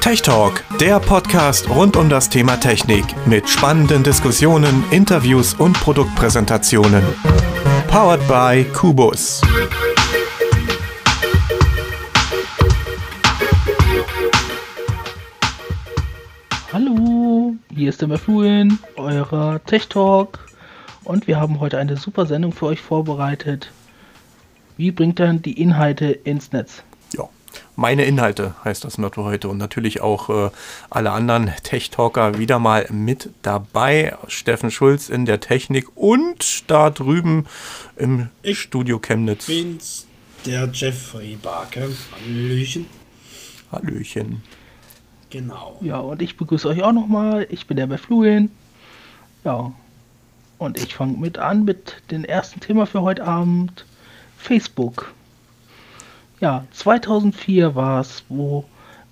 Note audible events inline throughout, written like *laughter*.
Tech Talk, der Podcast rund um das Thema Technik mit spannenden Diskussionen, Interviews und Produktpräsentationen. Powered by Kubus. Hallo, hier ist der Mefluin, eurer Tech Talk. Und wir haben heute eine super Sendung für euch vorbereitet. Wie bringt man die Inhalte ins Netz? Ja, meine Inhalte heißt das Motto heute und natürlich auch äh, alle anderen Tech-Talker wieder mal mit dabei. Steffen Schulz in der Technik und da drüben im ich Studio Chemnitz. Bin's, der Jeffrey Barke. Hallöchen. Hallöchen. Genau. Ja, und ich begrüße euch auch nochmal. Ich bin der Befluin. Ja. Und ich fange mit an mit dem ersten Thema für heute Abend. Facebook. Ja, 2004 war es, wo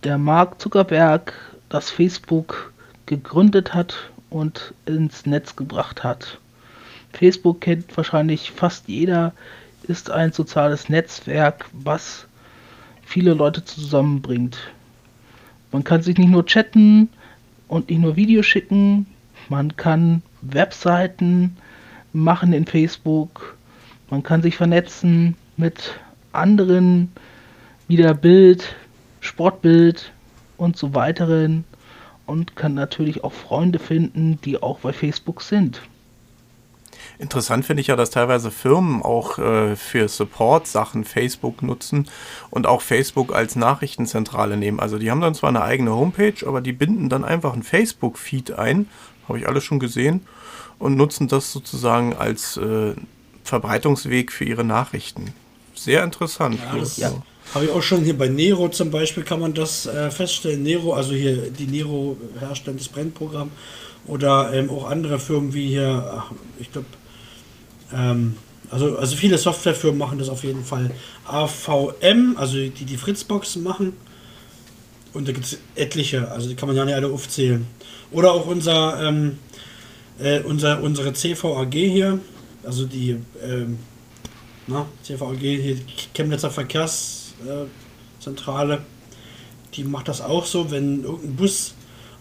der Mark Zuckerberg das Facebook gegründet hat und ins Netz gebracht hat. Facebook kennt wahrscheinlich fast jeder, ist ein soziales Netzwerk, was viele Leute zusammenbringt. Man kann sich nicht nur chatten und nicht nur Videos schicken, man kann Webseiten machen in Facebook, man kann sich vernetzen mit anderen, wieder Bild, Sportbild und so weiteren und kann natürlich auch Freunde finden, die auch bei Facebook sind. Interessant finde ich ja, dass teilweise Firmen auch äh, für Support-Sachen Facebook nutzen und auch Facebook als Nachrichtenzentrale nehmen. Also die haben dann zwar eine eigene Homepage, aber die binden dann einfach ein Facebook-Feed ein, habe ich alles schon gesehen, und nutzen das sozusagen als äh, Verbreitungsweg für ihre Nachrichten. Sehr interessant. Ja, das ja. habe ich auch schon hier bei Nero zum Beispiel, kann man das äh, feststellen. Nero, also hier die Nero herstellendes Brennprogramm oder ähm, auch andere Firmen wie hier, ach, ich glaube, ähm, also, also viele Softwarefirmen machen das auf jeden Fall. AVM, also die die Fritzboxen machen. Und da gibt es etliche, also die kann man ja nicht alle aufzählen. Oder auch unser, ähm, äh, unser unsere CVAG hier, also die ähm, na, CVAG, hier Chemnitzer Verkehrszentrale, die macht das auch so, wenn irgendein Bus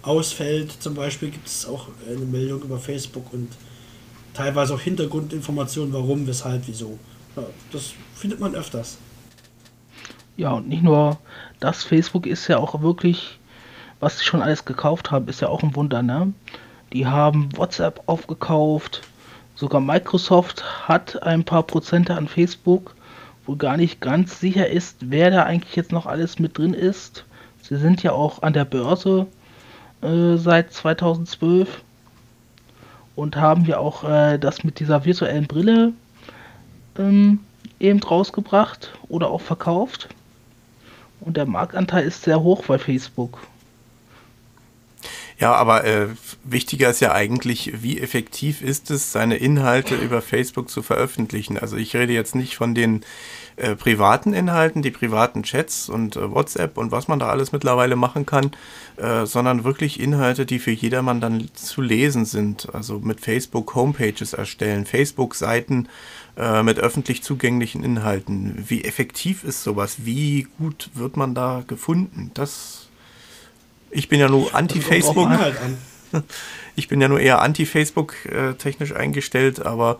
ausfällt, zum Beispiel, gibt es auch eine Meldung über Facebook und teilweise auch Hintergrundinformationen, warum, weshalb, wieso. Ja, das findet man öfters. Ja, und nicht nur das, Facebook ist ja auch wirklich, was sie schon alles gekauft haben, ist ja auch ein Wunder, ne? Die haben WhatsApp aufgekauft, sogar Microsoft hat ein paar Prozente an Facebook, wo gar nicht ganz sicher ist, wer da eigentlich jetzt noch alles mit drin ist. Sie sind ja auch an der Börse äh, seit 2012 und haben ja auch äh, das mit dieser virtuellen Brille ähm, eben rausgebracht oder auch verkauft. Und der Marktanteil ist sehr hoch bei Facebook. Ja, aber äh, wichtiger ist ja eigentlich, wie effektiv ist es, seine Inhalte über Facebook zu veröffentlichen. Also ich rede jetzt nicht von den äh, privaten Inhalten, die privaten Chats und äh, WhatsApp und was man da alles mittlerweile machen kann, äh, sondern wirklich Inhalte, die für jedermann dann zu lesen sind. Also mit Facebook Homepages erstellen, Facebook-Seiten äh, mit öffentlich zugänglichen Inhalten. Wie effektiv ist sowas? Wie gut wird man da gefunden? Das ich bin ja nur anti-Facebook. *laughs* Ich bin ja nur eher anti-Facebook äh, technisch eingestellt, aber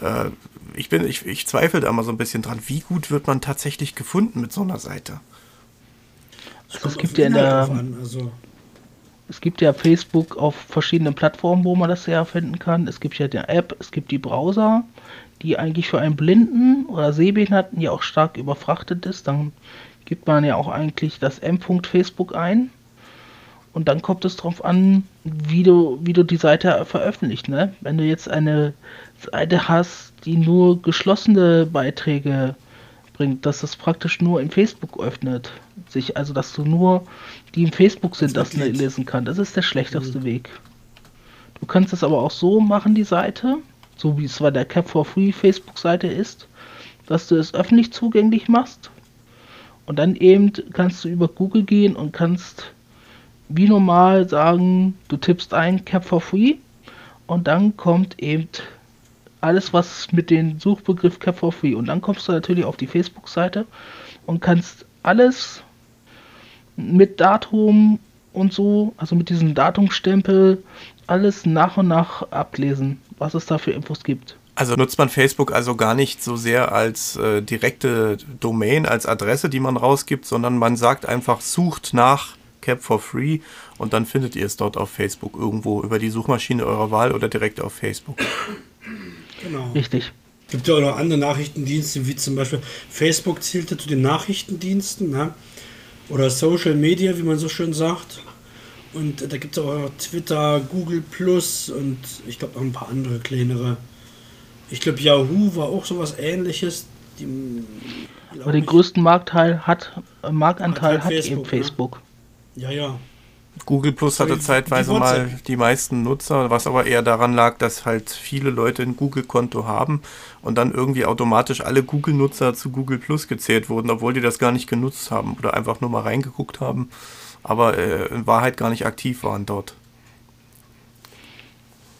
äh, ich, bin, ich, ich zweifle da mal so ein bisschen dran, wie gut wird man tatsächlich gefunden mit so einer Seite? Also es gibt ja in der, also. es gibt ja Facebook auf verschiedenen Plattformen, wo man das ja finden kann. Es gibt ja die App, es gibt die Browser, die eigentlich für einen Blinden oder Sehbehinderten ja auch stark überfrachtet ist. Dann gibt man ja auch eigentlich das M.Facebook ein. Und dann kommt es darauf an, wie du, wie du die Seite veröffentlicht. Ne? Wenn du jetzt eine Seite hast, die nur geschlossene Beiträge bringt, dass es praktisch nur in Facebook öffnet, sich, also dass du nur die im Facebook sind, das, das lesen kannst. Das ist der schlechteste mhm. Weg. Du kannst es aber auch so machen, die Seite, so wie es bei der Cap for Free Facebook-Seite ist, dass du es öffentlich zugänglich machst. Und dann eben kannst du über Google gehen und kannst wie normal sagen, du tippst ein Cap for Free und dann kommt eben alles was mit dem Suchbegriff Cap for Free. Und dann kommst du natürlich auf die Facebook-Seite und kannst alles mit Datum und so, also mit diesem Datumstempel, alles nach und nach ablesen, was es da für Infos gibt. Also nutzt man Facebook also gar nicht so sehr als äh, direkte Domain, als Adresse, die man rausgibt, sondern man sagt einfach, sucht nach Cap for Free und dann findet ihr es dort auf Facebook irgendwo über die Suchmaschine eurer Wahl oder direkt auf Facebook. Genau. Richtig. Es gibt ja auch noch andere Nachrichtendienste, wie zum Beispiel Facebook zählte zu den Nachrichtendiensten, ne? oder Social Media, wie man so schön sagt. Und da gibt es auch Twitter, Google Plus und ich glaube noch ein paar andere kleinere. Ich glaube, Yahoo war auch sowas ähnliches. Die, Aber den größten Marktteil hat, äh, Marktanteil hat, halt hat Facebook, eben Facebook. Ja, ja. Google Plus hatte zeitweise mal die meisten Nutzer, was aber eher daran lag, dass halt viele Leute ein Google-Konto haben und dann irgendwie automatisch alle Google-Nutzer zu Google Plus gezählt wurden, obwohl die das gar nicht genutzt haben oder einfach nur mal reingeguckt haben, aber äh, in Wahrheit gar nicht aktiv waren dort.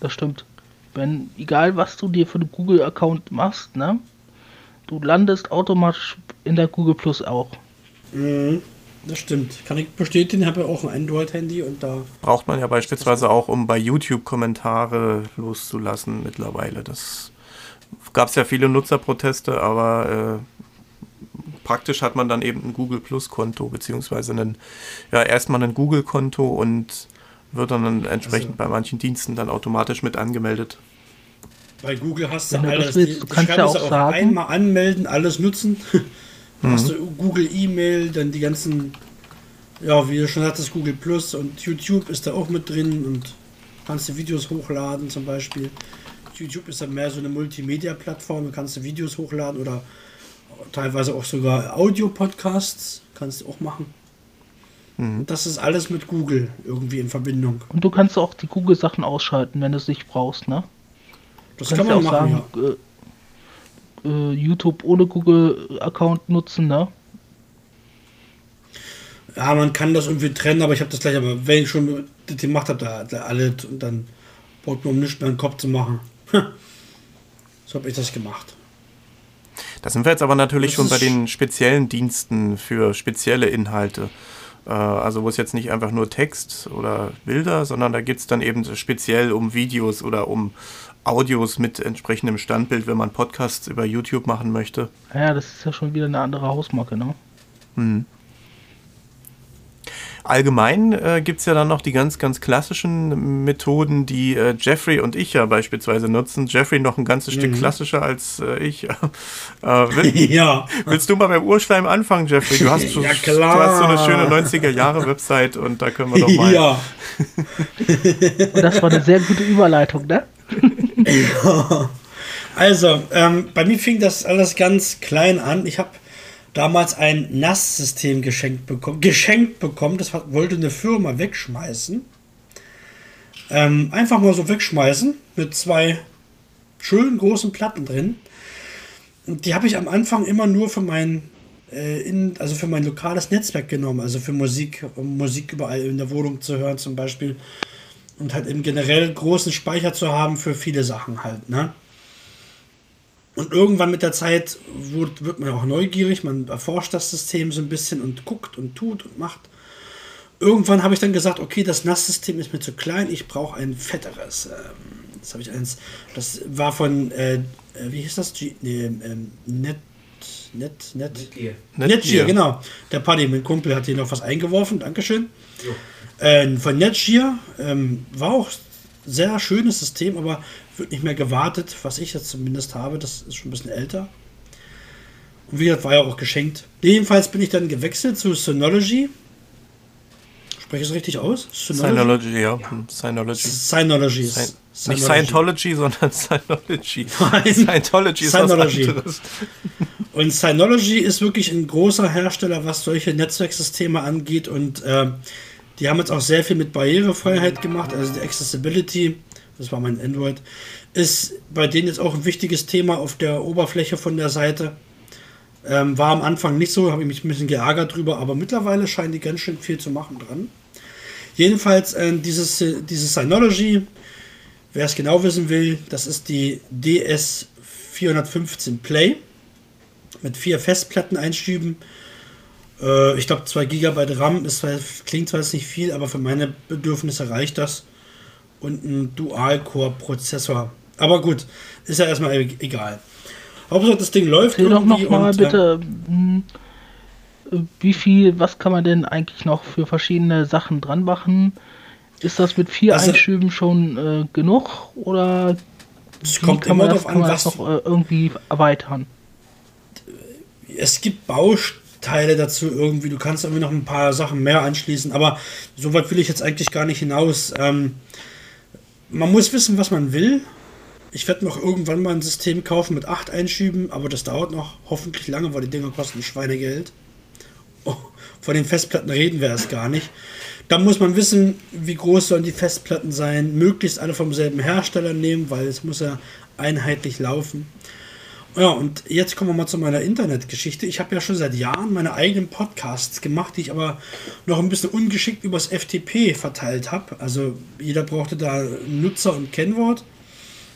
Das stimmt. Wenn, egal was du dir für den Google-Account machst, ne, du landest automatisch in der Google Plus auch. Mhm. Das stimmt. Kann ich bestätigen, habe ja auch ein Android-Handy und da. Braucht man ja beispielsweise auch, um bei YouTube Kommentare loszulassen mittlerweile. Das gab es ja viele Nutzerproteste, aber äh, praktisch hat man dann eben ein Google Plus Konto, beziehungsweise einen, ja, erstmal ein Google Konto und wird dann entsprechend also, bei manchen Diensten dann automatisch mit angemeldet. Bei Google hast du alles. Willst, du kannst ja auch, auch sagen, einmal anmelden, alles nutzen. *laughs* mhm. Hast du Google E-Mail, dann die ganzen, ja, wie du schon hattest, Google Plus und YouTube ist da auch mit drin und kannst du Videos hochladen zum Beispiel. YouTube ist dann mehr so eine Multimedia-Plattform, da kannst du Videos hochladen oder teilweise auch sogar Audio-Podcasts, kannst du auch machen. Mhm. Das ist alles mit Google irgendwie in Verbindung. Und du kannst auch die Google-Sachen ausschalten, wenn du es nicht brauchst, ne? Das kann man auch machen, sagen, ja. äh, YouTube ohne Google-Account nutzen, ne? Ja, man kann das irgendwie trennen, aber ich habe das gleich, aber wenn ich schon das gemacht habe, da, da alle, und dann braucht man um nichts mehr den Kopf zu machen. *laughs* so habe ich das gemacht. Da sind wir jetzt aber natürlich schon bei den speziellen Diensten für spezielle Inhalte. Äh, also wo es jetzt nicht einfach nur Text oder Bilder, sondern da geht es dann eben speziell um Videos oder um Audios mit entsprechendem Standbild, wenn man Podcasts über YouTube machen möchte. Ja, das ist ja schon wieder eine andere Hausmarke, ne? Mhm. Allgemein äh, gibt es ja dann noch die ganz, ganz klassischen Methoden, die äh, Jeffrey und ich ja beispielsweise nutzen. Jeffrey noch ein ganzes mhm. Stück klassischer als äh, ich. *laughs* äh, will, *laughs* ja. Willst du mal beim Urschleim anfangen, Jeffrey? Du hast, *laughs* ja, klar. Du hast so eine schöne 90er-Jahre-Website und da können wir doch mal. Ja. und das war eine sehr gute Überleitung, ne? *laughs* Also, ähm, bei mir fing das alles ganz klein an. Ich habe damals ein NAS-System geschenkt bekommen. Geschenkt bekommen, das wollte eine Firma wegschmeißen. Ähm, einfach mal so wegschmeißen mit zwei schönen großen Platten drin. Und die habe ich am Anfang immer nur für mein, äh, in, also für mein lokales Netzwerk genommen, also für Musik, um Musik überall in der Wohnung zu hören zum Beispiel. Und halt im generell großen Speicher zu haben für viele Sachen halt, ne? Und irgendwann mit der Zeit wird, wird man auch neugierig, man erforscht das System so ein bisschen und guckt und tut und macht. Irgendwann habe ich dann gesagt, okay, das NAS-System ist mir zu klein, ich brauche ein fetteres. Ähm, das habe ich eins, das war von, äh, äh wie hieß das? G nee, ähm, Net, Net, Net, Netgear. Netgear, genau. Der Paddy, mein Kumpel, hat hier noch was eingeworfen, Dankeschön. Äh, von Netgear ähm, war auch sehr schönes System, aber wird nicht mehr gewartet, was ich jetzt zumindest habe. Das ist schon ein bisschen älter. Und wie gesagt, war ja auch geschenkt. Jedenfalls bin ich dann gewechselt zu Synology. Spreche ich es richtig aus? Synology, Synology ja. Synology. Synology. Sci Nicht Scientology, sondern *laughs* Synology. Nein. Scientology ist Synology. was anderes. Und Synology ist wirklich ein großer Hersteller, was solche Netzwerksysteme angeht. Und äh, die haben jetzt auch sehr viel mit Barrierefreiheit gemacht, also die Accessibility das war mein Android, ist bei denen jetzt auch ein wichtiges Thema auf der Oberfläche von der Seite. Ähm, war am Anfang nicht so, habe ich mich ein bisschen geärgert drüber, aber mittlerweile scheinen die ganz schön viel zu machen dran. Jedenfalls äh, dieses, dieses Synology Wer es genau wissen will, das ist die DS415 Play mit vier Festplatteneinschüben. Äh, ich glaube, 2 GB RAM ist, klingt zwar jetzt nicht viel, aber für meine Bedürfnisse reicht das. Und ein Dual-Core-Prozessor. Aber gut, ist ja erstmal e-, egal. Hauptsache das Ding läuft Erzähl doch noch mal bitte, hm, wie viel, was kann man denn eigentlich noch für verschiedene Sachen dran machen? Ist das mit vier also, Einschüben schon äh, genug oder es kommt kann immer man das, an, was noch äh, irgendwie erweitern? Es gibt Bausteine dazu irgendwie. Du kannst irgendwie noch ein paar Sachen mehr anschließen, aber so weit will ich jetzt eigentlich gar nicht hinaus. Ähm, man muss wissen, was man will. Ich werde noch irgendwann mal ein System kaufen mit acht Einschüben, aber das dauert noch hoffentlich lange, weil die Dinger kosten Schweinegeld. Oh, von den Festplatten reden wir erst gar nicht. Da muss man wissen, wie groß sollen die Festplatten sein. Möglichst alle vom selben Hersteller nehmen, weil es muss ja einheitlich laufen. Ja, und jetzt kommen wir mal zu meiner Internetgeschichte. Ich habe ja schon seit Jahren meine eigenen Podcasts gemacht, die ich aber noch ein bisschen ungeschickt übers FTP verteilt habe. Also jeder brauchte da Nutzer und Kennwort.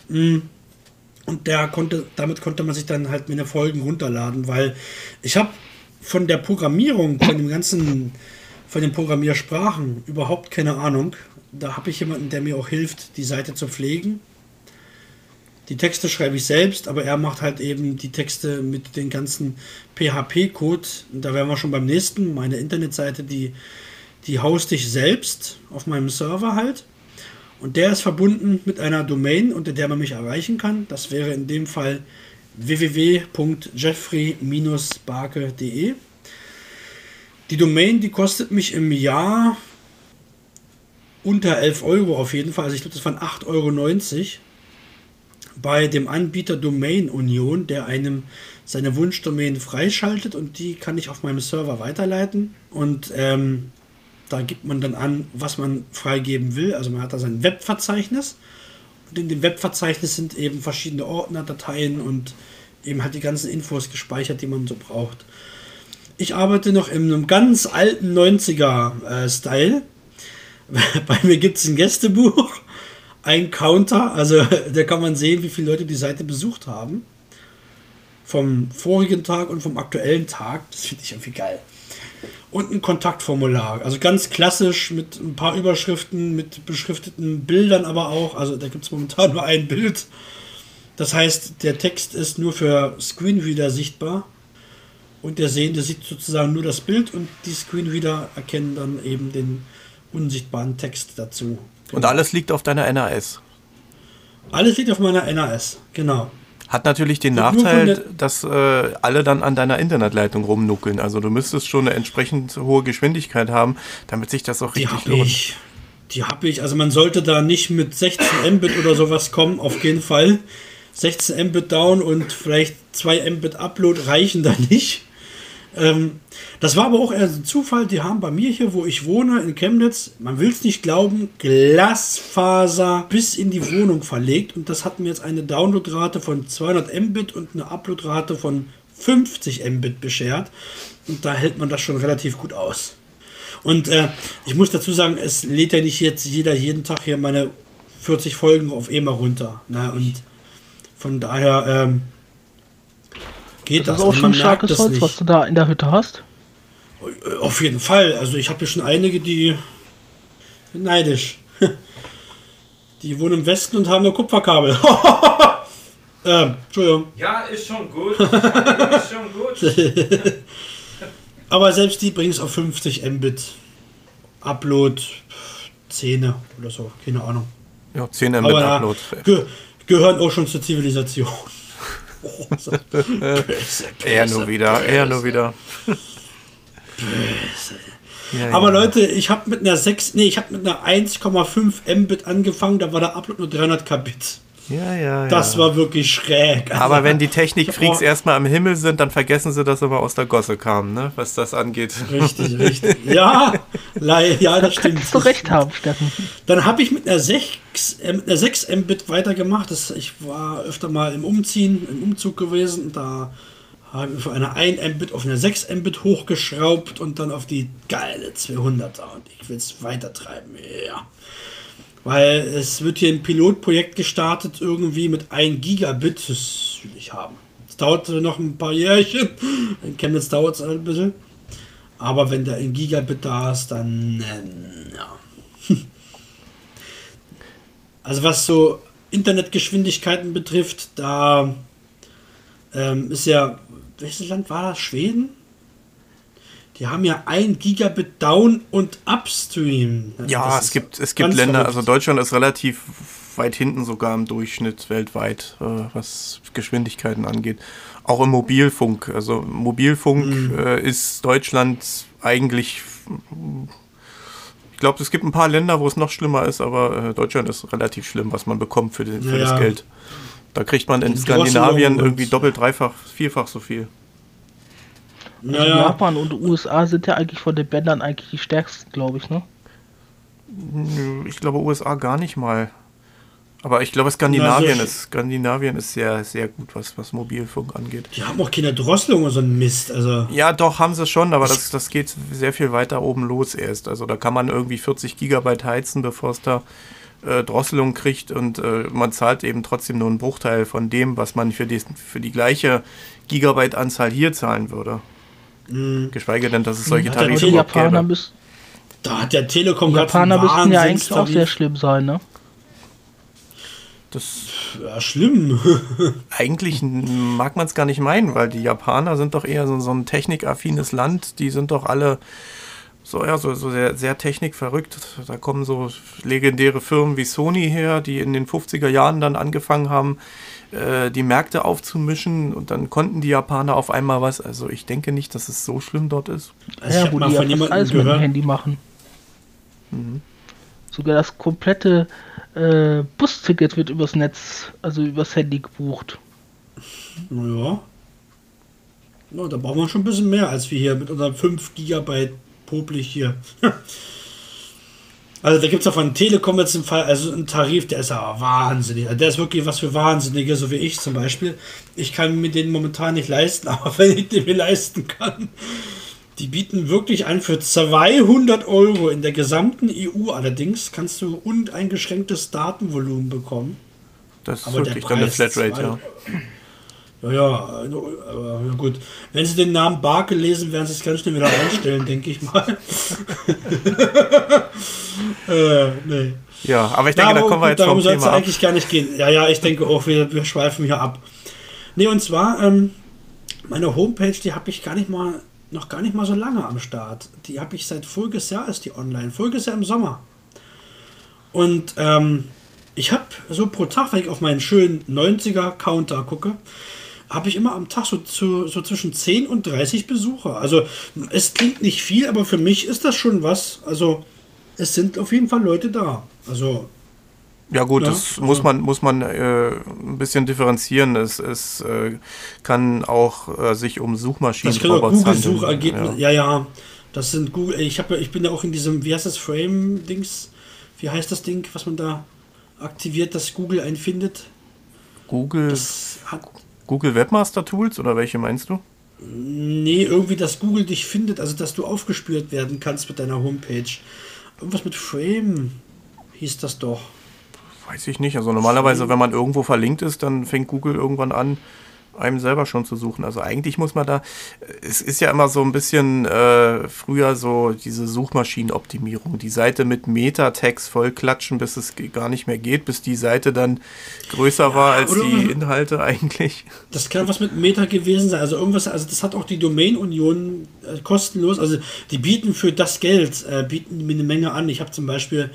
Mm. Und der konnte, damit konnte man sich dann halt meine Folgen runterladen, weil ich habe von der Programmierung, von dem ganzen von den Programmiersprachen überhaupt keine Ahnung. Da habe ich jemanden, der mir auch hilft, die Seite zu pflegen. Die Texte schreibe ich selbst, aber er macht halt eben die Texte mit den ganzen PHP-Code. Da wären wir schon beim nächsten. Meine Internetseite, die, die hoste ich selbst auf meinem Server halt. Und der ist verbunden mit einer Domain, unter der man mich erreichen kann. Das wäre in dem Fall www.jeffrey-barke.de. Die Domain, die kostet mich im Jahr unter 11 Euro auf jeden Fall. Also ich glaube, das waren 8,90 Euro bei dem Anbieter Domain Union, der einem seine Wunschdomain freischaltet und die kann ich auf meinem Server weiterleiten. Und ähm, da gibt man dann an, was man freigeben will. Also man hat da sein Webverzeichnis. Und in dem Webverzeichnis sind eben verschiedene Ordner, Dateien und eben halt die ganzen Infos gespeichert, die man so braucht. Ich arbeite noch in einem ganz alten 90er-Style. Äh, *laughs* Bei mir gibt es ein Gästebuch, ein Counter, also *laughs* da kann man sehen, wie viele Leute die Seite besucht haben. Vom vorigen Tag und vom aktuellen Tag. Das finde ich irgendwie geil. Und ein Kontaktformular. Also ganz klassisch mit ein paar Überschriften, mit beschrifteten Bildern aber auch. Also da gibt es momentan *laughs* nur ein Bild. Das heißt, der Text ist nur für Screenreader sichtbar. Und der Sehende sieht sozusagen nur das Bild und die Screenreader erkennen dann eben den unsichtbaren Text dazu. Und alles liegt auf deiner NAS. Alles liegt auf meiner NAS, genau. Hat natürlich den und Nachteil, dass äh, alle dann an deiner Internetleitung rumnuckeln. Also du müsstest schon eine entsprechend hohe Geschwindigkeit haben, damit sich das auch die richtig lohnt. Ich. Die habe ich. Also man sollte da nicht mit 16 Mbit oder sowas kommen, auf jeden Fall. 16 Mbit down und vielleicht 2 Mbit Upload reichen da nicht. Ähm, das war aber auch eher ein Zufall. Die haben bei mir hier, wo ich wohne, in Chemnitz, man will es nicht glauben, Glasfaser bis in die Wohnung verlegt. Und das hat mir jetzt eine Downloadrate von 200 Mbit und eine Uploadrate von 50 Mbit beschert. Und da hält man das schon relativ gut aus. Und äh, ich muss dazu sagen, es lädt ja nicht jetzt jeder jeden Tag hier meine 40 Folgen auf EMA runter. Ne? Und von daher ähm, geht das. Das ist auch schon starkes Holz, nicht. was du da in der Hütte hast. Auf jeden Fall. Also ich habe hier schon einige, die neidisch. *laughs* Die wohnen im Westen und haben nur Kupferkabel. *laughs* ähm, Entschuldigung. Ja, ist schon gut. ist schon gut. *laughs* Aber selbst die bringen es auf 50 Mbit. Upload 10 oder so, keine Ahnung. Ja, 10 Mbit Aber Upload. Ge gehören auch schon zur Zivilisation. *laughs* er nur wieder, er nur wieder. *laughs* Ja, Aber ja. Leute, ich habe mit einer 6, nee, ich habe mit einer 1,5 Mbit angefangen, da war der Upload nur 300 Kbit. Ja, ja, Das ja. war wirklich schräg. Also, Aber wenn die Technikfreaks erstmal am Himmel sind, dann vergessen sie, dass sie mal aus der Gosse kamen, ne? was das angeht. Richtig, richtig. Ja, ja das stimmt. Du recht haben, Steffen. Dann habe ich mit einer 6, äh, mit einer 6 Mbit weitergemacht. Das, ich war öfter mal im Umziehen, im Umzug gewesen. Da habe ich von einer 1 Mbit auf eine 6 Mbit hochgeschraubt und dann auf die geile 200er. Und ich will es weiter treiben. Ja. Weil es wird hier ein Pilotprojekt gestartet, irgendwie mit 1 Gigabit. Das will ich haben. Es dauert noch ein paar Jährchen. *laughs* In Chemnitz dauert es ein bisschen. Aber wenn der 1 Gigabit da ist, dann äh, ja. *laughs* Also was so Internetgeschwindigkeiten betrifft, da ähm, ist ja, welches Land war das? Schweden? Die haben ja ein Gigabit Down und Upstream. Ja, es gibt, es gibt Länder, verrückt. also Deutschland ist relativ weit hinten sogar im Durchschnitt weltweit, äh, was Geschwindigkeiten angeht. Auch im Mobilfunk. Also Mobilfunk mhm. äh, ist Deutschland eigentlich. Ich glaube, es gibt ein paar Länder, wo es noch schlimmer ist, aber äh, Deutschland ist relativ schlimm, was man bekommt für, den, für ja. das Geld. Da kriegt man in Skandinavien irgendwie doppelt, dreifach, vierfach so viel. Also naja. Japan und USA sind ja eigentlich von den Bändern eigentlich die stärksten, glaube ich, ne? Ich glaube USA gar nicht mal. Aber ich glaube, Skandinavien, ja, ist, Skandinavien ist sehr, sehr gut, was, was Mobilfunk angeht. Die haben auch keine Drosselung oder so ein Mist. Also. Ja, doch, haben sie schon, aber das, das geht sehr viel weiter oben los erst. Also da kann man irgendwie 40 Gigabyte heizen, bevor es da äh, Drosselung kriegt und äh, man zahlt eben trotzdem nur einen Bruchteil von dem, was man für die, für die gleiche Gigabyte-Anzahl hier zahlen würde. Mhm. Geschweige denn, dass es solche Tarife gibt. Da hat der Telekom gerade Japaner müssten ja eigentlich auch sehr schlimm sein, ne? Das ja, schlimm. *laughs* eigentlich mag man es gar nicht meinen, weil die Japaner sind doch eher so, so ein technikaffines Land. Die sind doch alle so, ja, so, so sehr, sehr technikverrückt. Da kommen so legendäre Firmen wie Sony her, die in den 50er Jahren dann angefangen haben, äh, die Märkte aufzumischen und dann konnten die Japaner auf einmal was. Also ich denke nicht, dass es so schlimm dort ist. Also ja, wo die ja alles mit dem Handy machen. Mhm. Sogar das komplette äh, Busticket wird übers Netz, also übers Handy gebucht. Naja. Ja, da brauchen wir schon ein bisschen mehr als wir hier mit unseren 5 GB popelig hier. *laughs* Also da gibt es auch von Telekom jetzt einen Fall, also einen Tarif, der ist ja wahnsinnig. Also der ist wirklich was für Wahnsinnige, so wie ich zum Beispiel. Ich kann mir den momentan nicht leisten, *laughs* aber wenn ich den mir leisten kann, die bieten wirklich an für 200 Euro in der gesamten EU allerdings kannst du uneingeschränktes Datenvolumen bekommen. Das ist aber wirklich dann eine Flatrate, ja. Ja, ja, aber ja gut. Wenn Sie den Namen Barke lesen, werden Sie es ganz schnell wieder einstellen, *laughs* denke ich mal. *laughs* äh, nee. Ja, aber ich denke, ja, aber da kommen wir jetzt Darum soll es eigentlich gar nicht gehen. Ja, ja, ich denke auch, wir, wir schweifen hier ab. Nee, und zwar, ähm, meine Homepage, die habe ich gar nicht mal, noch gar nicht mal so lange am Start. Die habe ich seit voriges Jahr ist die online. Voriges Jahr im Sommer. Und ähm, ich habe so pro Tag, wenn ich auf meinen schönen 90er-Counter gucke, habe ich immer am Tag so, zu, so zwischen 10 und 30 Besucher. Also es klingt nicht viel, aber für mich ist das schon was. Also es sind auf jeden Fall Leute da. Also ja gut, ja, das also. muss man, muss man äh, ein bisschen differenzieren. Es, es äh, kann auch äh, sich um Suchmaschinen das Google-Suchergebnisse. Ja. ja, ja. Das sind Google. Ich, hab, ich bin ja auch in diesem, wie heißt das, Frame-Dings? Wie heißt das Ding, was man da aktiviert, dass Google einen findet? Google. Das hat, Google Webmaster Tools oder welche meinst du? Nee, irgendwie, dass Google dich findet, also dass du aufgespürt werden kannst mit deiner Homepage. Irgendwas mit Frame hieß das doch. Weiß ich nicht. Also normalerweise, wenn man irgendwo verlinkt ist, dann fängt Google irgendwann an, einem selber schon zu suchen. Also eigentlich muss man da, es ist ja immer so ein bisschen äh, früher so diese Suchmaschinenoptimierung, die Seite mit Meta-Tags voll klatschen, bis es gar nicht mehr geht, bis die Seite dann größer ja, war als die Inhalte eigentlich. Das kann was mit Meta gewesen sein. Also irgendwas, also das hat auch die Domain-Union äh, kostenlos, also die bieten für das Geld, äh, bieten mir eine Menge an. Ich habe zum Beispiel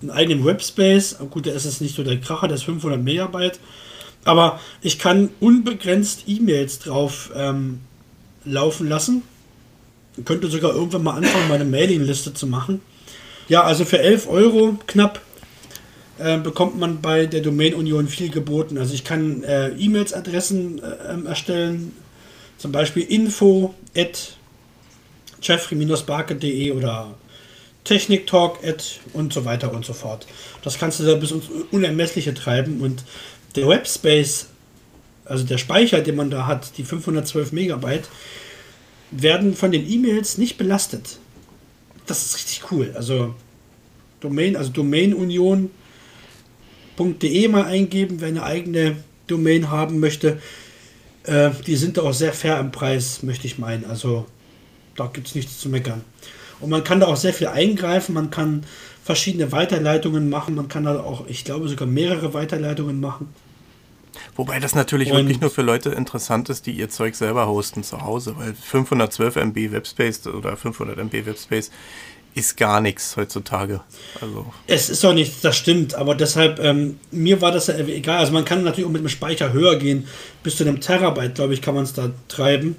einen eigenen Webspace, gut, der ist jetzt nicht so der Kracher, der ist 500 Megabyte aber ich kann unbegrenzt E-Mails drauf ähm, laufen lassen. Ich könnte sogar irgendwann mal anfangen, meine Mailingliste zu machen. Ja, also für 11 Euro knapp äh, bekommt man bei der Domain Union viel geboten. Also ich kann äh, E-Mails-Adressen äh, ähm, erstellen, zum Beispiel info at jeffrey-barke.de oder techniktalk at und so weiter und so fort. Das kannst du da bis ins Unermessliche treiben und der Webspace, also der Speicher, den man da hat, die 512 Megabyte, werden von den E-Mails nicht belastet. Das ist richtig cool. Also Domain, also Domain Union .de mal eingeben, wer eine eigene Domain haben möchte. Äh, die sind da auch sehr fair im Preis, möchte ich meinen. Also da gibt es nichts zu meckern. Und man kann da auch sehr viel eingreifen. Man kann verschiedene Weiterleitungen machen. Man kann da auch, ich glaube, sogar mehrere Weiterleitungen machen. Wobei das natürlich und wirklich nur für Leute interessant ist, die ihr Zeug selber hosten zu Hause, weil 512 MB Webspace oder 500 MB Webspace ist gar nichts heutzutage. Also. Es ist auch nichts, das stimmt, aber deshalb, ähm, mir war das ja egal. Also man kann natürlich auch mit dem Speicher höher gehen, bis zu einem Terabyte, glaube ich, kann man es da treiben.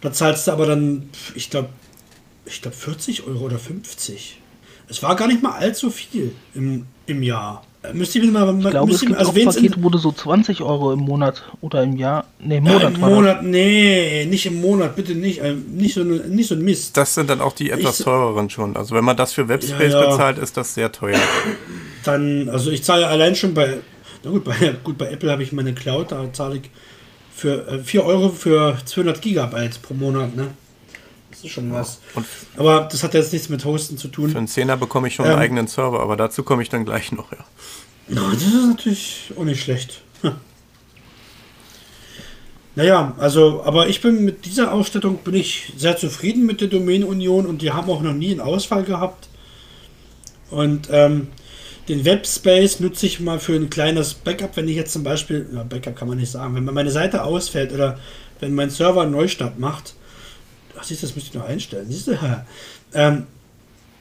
Da zahlst du aber dann, ich glaube, ich glaube 40 Euro oder 50. Es war gar nicht mal allzu viel im, im Jahr. Müsste ich mal, ich glaube, es gibt also auch Pakete, wo du so 20 Euro im Monat oder im Jahr, nee, im Monat ja, im Monat, nee, nicht im Monat, bitte nicht, äh, nicht so, nicht so ein Mist. Das sind dann auch die etwas ich, teureren schon. Also wenn man das für Webspace ja, ja. bezahlt, ist das sehr teuer. Dann, also ich zahle allein schon bei, na gut, bei, gut, bei Apple habe ich meine Cloud, da zahle ich für äh, 4 Euro für 200 Gigabyte pro Monat, ne? Das ist schon was. Und aber das hat jetzt nichts mit Hosten zu tun. Für einen Zehner bekomme ich schon ähm, einen eigenen Server, aber dazu komme ich dann gleich noch, ja. Das ist natürlich auch nicht schlecht. Hm. Naja, also, aber ich bin mit dieser Ausstattung bin ich sehr zufrieden mit der Domain Union und die haben auch noch nie einen Ausfall gehabt. Und ähm, den Webspace nutze ich mal für ein kleines Backup, wenn ich jetzt zum Beispiel, ja, Backup kann man nicht sagen, wenn meine Seite ausfällt oder wenn mein Server einen Neustart macht, ach siehst du, das müsste ich noch einstellen, siehst du, *laughs* ähm,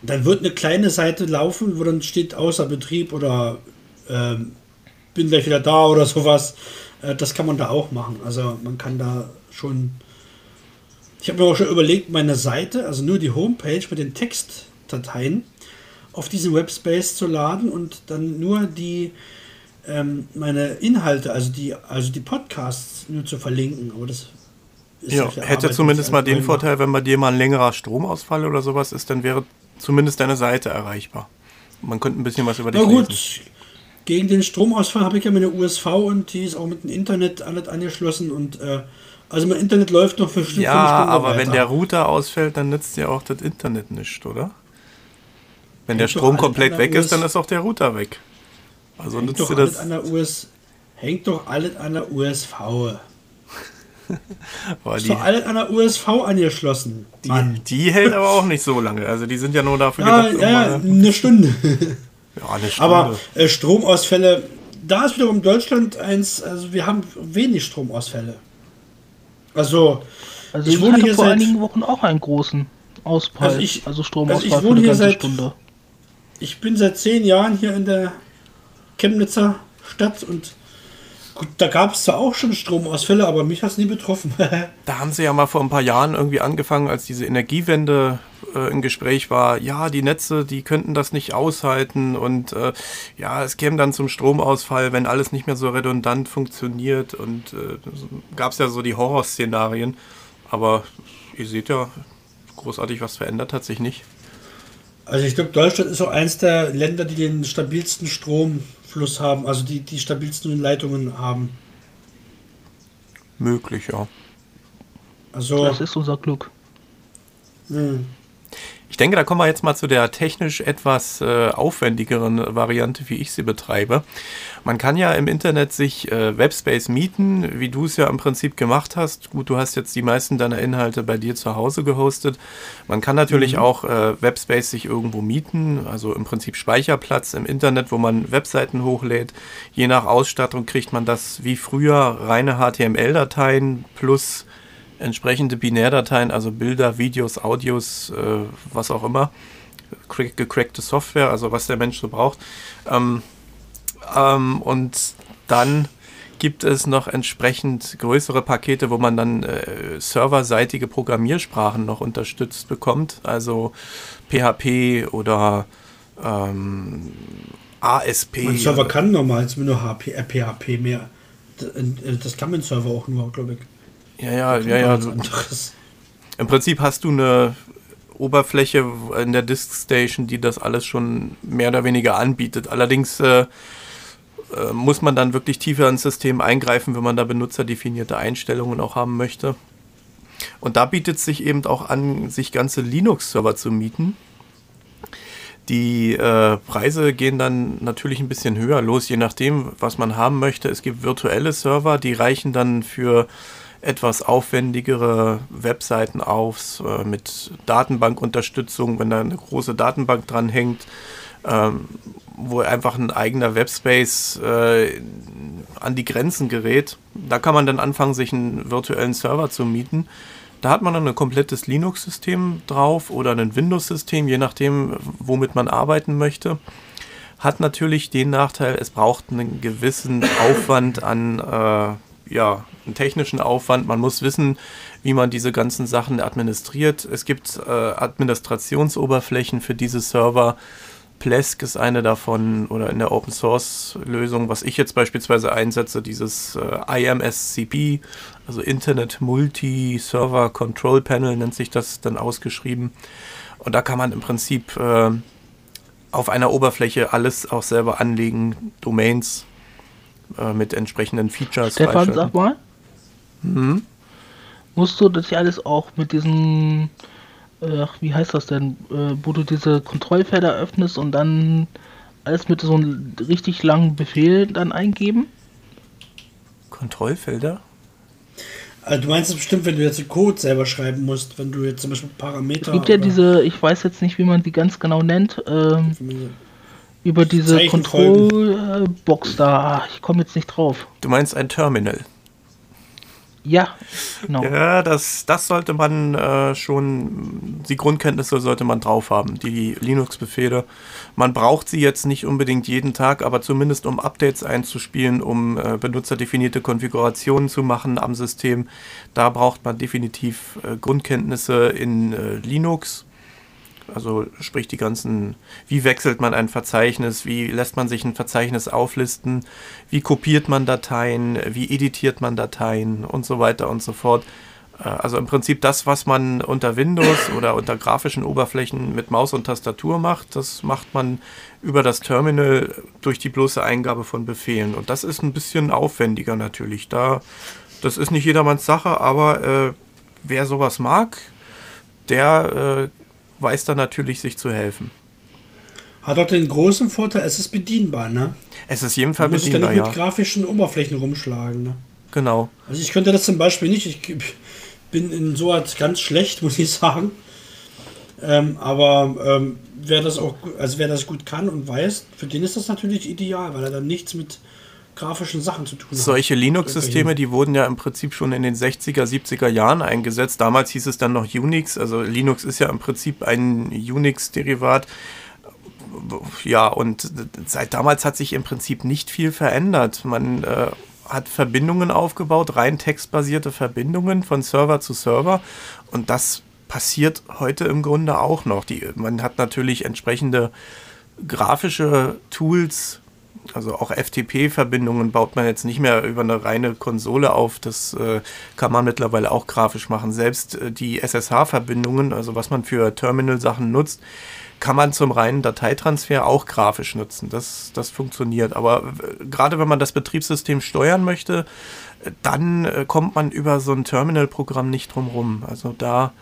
dann wird eine kleine Seite laufen, wo dann steht außer Betrieb oder ähm, bin gleich wieder da oder sowas. Äh, das kann man da auch machen. Also man kann da schon. Ich habe mir auch schon überlegt, meine Seite, also nur die Homepage mit den Textdateien, auf diesen Webspace zu laden und dann nur die ähm, meine Inhalte, also die, also die Podcasts nur zu verlinken. Aber das ja, hätte zumindest mal den Vorteil, wenn bei dir mal ein längerer Stromausfall oder sowas ist, dann wäre zumindest deine Seite erreichbar. Man könnte ein bisschen was über dich Na gut, lesen. gegen den Stromausfall habe ich ja meine USV und die ist auch mit dem Internet alles angeschlossen und äh, also mein Internet läuft noch für bestimmt Ja, aber weiter. wenn der Router ausfällt, dann nützt ja auch das Internet nicht, oder? Wenn hängt der Strom komplett weg US ist, dann ist auch der Router weg. Also hängt nützt dir das. US hängt doch alles an der USV. *laughs* Boah, ist doch alles an der USV angeschlossen. Die, die, hält aber auch nicht so lange. Also die sind ja nur dafür ja, gedacht. Ja, um eine Stunde. *laughs* ja, eine Stunde. Aber äh, Stromausfälle, da ist wiederum Deutschland eins, also wir haben wenig Stromausfälle. Also, also ich, ich wohne hier vor seit, einigen Wochen auch einen großen Ausfall, also, ich, also Stromausfall also ich wohne hier seit, Stunde. Ich bin seit zehn Jahren hier in der Chemnitzer Stadt und Gut, da gab es zwar auch schon Stromausfälle, aber mich hat es nie betroffen. *laughs* da haben sie ja mal vor ein paar Jahren irgendwie angefangen, als diese Energiewende äh, im Gespräch war, ja, die Netze, die könnten das nicht aushalten und äh, ja, es käme dann zum Stromausfall, wenn alles nicht mehr so redundant funktioniert und äh, gab es ja so die Horrorszenarien. Aber ihr seht ja, großartig was verändert hat sich nicht. Also ich glaube, Deutschland ist auch eins der Länder, die den stabilsten Strom Fluss haben, also die, die stabilsten Leitungen haben. Möglich, ja. Also, das ist unser Glück. Mh. Ich denke, da kommen wir jetzt mal zu der technisch etwas äh, aufwendigeren Variante, wie ich sie betreibe. Man kann ja im Internet sich äh, Webspace mieten, wie du es ja im Prinzip gemacht hast. Gut, du hast jetzt die meisten deiner Inhalte bei dir zu Hause gehostet. Man kann natürlich mhm. auch äh, Webspace sich irgendwo mieten, also im Prinzip Speicherplatz im Internet, wo man Webseiten hochlädt. Je nach Ausstattung kriegt man das wie früher reine HTML-Dateien plus entsprechende Binärdateien, also Bilder, Videos, Audios, äh, was auch immer, gecrackte Software, also was der Mensch so braucht. Ähm, ähm, und dann gibt es noch entsprechend größere Pakete, wo man dann äh, serverseitige Programmiersprachen noch unterstützt bekommt, also PHP oder ähm, ASP. Mein Server kann normal nur HP, äh, PHP mehr. Das kann mein Server auch nur, glaube ich. Ja, ja, ja, ja. Du, Im Prinzip hast du eine Oberfläche in der Disk Station, die das alles schon mehr oder weniger anbietet. Allerdings äh, äh, muss man dann wirklich tiefer ins System eingreifen, wenn man da benutzerdefinierte Einstellungen auch haben möchte. Und da bietet es sich eben auch an, sich ganze Linux-Server zu mieten. Die äh, Preise gehen dann natürlich ein bisschen höher los, je nachdem, was man haben möchte. Es gibt virtuelle Server, die reichen dann für etwas aufwendigere Webseiten auf, äh, mit Datenbankunterstützung, wenn da eine große Datenbank dran hängt, ähm, wo einfach ein eigener Webspace äh, an die Grenzen gerät. Da kann man dann anfangen, sich einen virtuellen Server zu mieten. Da hat man dann ein komplettes Linux-System drauf oder ein Windows-System, je nachdem, womit man arbeiten möchte. Hat natürlich den Nachteil, es braucht einen gewissen Aufwand an, äh, ja, einen technischen Aufwand. Man muss wissen, wie man diese ganzen Sachen administriert. Es gibt äh, Administrationsoberflächen für diese Server. Plesk ist eine davon oder in der Open Source Lösung, was ich jetzt beispielsweise einsetze, dieses äh, IMSCP, also Internet Multi Server Control Panel nennt sich das dann ausgeschrieben. Und da kann man im Prinzip äh, auf einer Oberfläche alles auch selber anlegen, Domains äh, mit entsprechenden Features. Stefan, sag mal. Mhm. Musst du das ja alles auch mit diesen äh, wie heißt das denn, äh, wo du diese Kontrollfelder öffnest und dann alles mit so einem richtig langen Befehl dann eingeben? Kontrollfelder? Also du meinst es bestimmt, wenn du jetzt den Code selber schreiben musst, wenn du jetzt zum Beispiel Parameter. Es gibt ja diese, ich weiß jetzt nicht, wie man die ganz genau nennt, ähm, über diese Kontrollbox da. Ich komme jetzt nicht drauf. Du meinst ein Terminal? Ja, genau. Ja, das, das sollte man äh, schon, die Grundkenntnisse sollte man drauf haben, die Linux-Befehle. Man braucht sie jetzt nicht unbedingt jeden Tag, aber zumindest um Updates einzuspielen, um äh, benutzerdefinierte Konfigurationen zu machen am System. Da braucht man definitiv äh, Grundkenntnisse in äh, Linux. Also sprich die ganzen, wie wechselt man ein Verzeichnis, wie lässt man sich ein Verzeichnis auflisten, wie kopiert man Dateien, wie editiert man Dateien und so weiter und so fort. Äh, also im Prinzip das, was man unter Windows oder unter grafischen Oberflächen mit Maus und Tastatur macht, das macht man über das Terminal durch die bloße Eingabe von Befehlen. Und das ist ein bisschen aufwendiger natürlich. Da, das ist nicht jedermanns Sache, aber äh, wer sowas mag, der äh, weiß da natürlich, sich zu helfen. Hat auch den großen Vorteil, es ist bedienbar, ne? Es ist jedenfalls bedienbar. Du musst ja nicht mit grafischen Oberflächen rumschlagen, ne? Genau. Also ich könnte das zum Beispiel nicht. Ich bin in so etwas ganz schlecht, *laughs* muss ich sagen. Ähm, aber ähm, wer das auch, also wer das gut kann und weiß, für den ist das natürlich ideal, weil er dann nichts mit grafischen Sachen zu tun hat. Solche Linux-Systeme, die wurden ja im Prinzip schon in den 60er, 70er Jahren eingesetzt. Damals hieß es dann noch Unix. Also Linux ist ja im Prinzip ein Unix-Derivat. Ja, und seit damals hat sich im Prinzip nicht viel verändert. Man äh, hat Verbindungen aufgebaut, rein textbasierte Verbindungen von Server zu Server. Und das passiert heute im Grunde auch noch. Die, man hat natürlich entsprechende grafische Tools also auch FTP-Verbindungen baut man jetzt nicht mehr über eine reine Konsole auf. Das äh, kann man mittlerweile auch grafisch machen. Selbst äh, die SSH-Verbindungen, also was man für Terminal-Sachen nutzt, kann man zum reinen Dateitransfer auch grafisch nutzen. Das, das funktioniert. Aber äh, gerade wenn man das Betriebssystem steuern möchte, äh, dann äh, kommt man über so ein Terminal-Programm nicht drum rum. Also da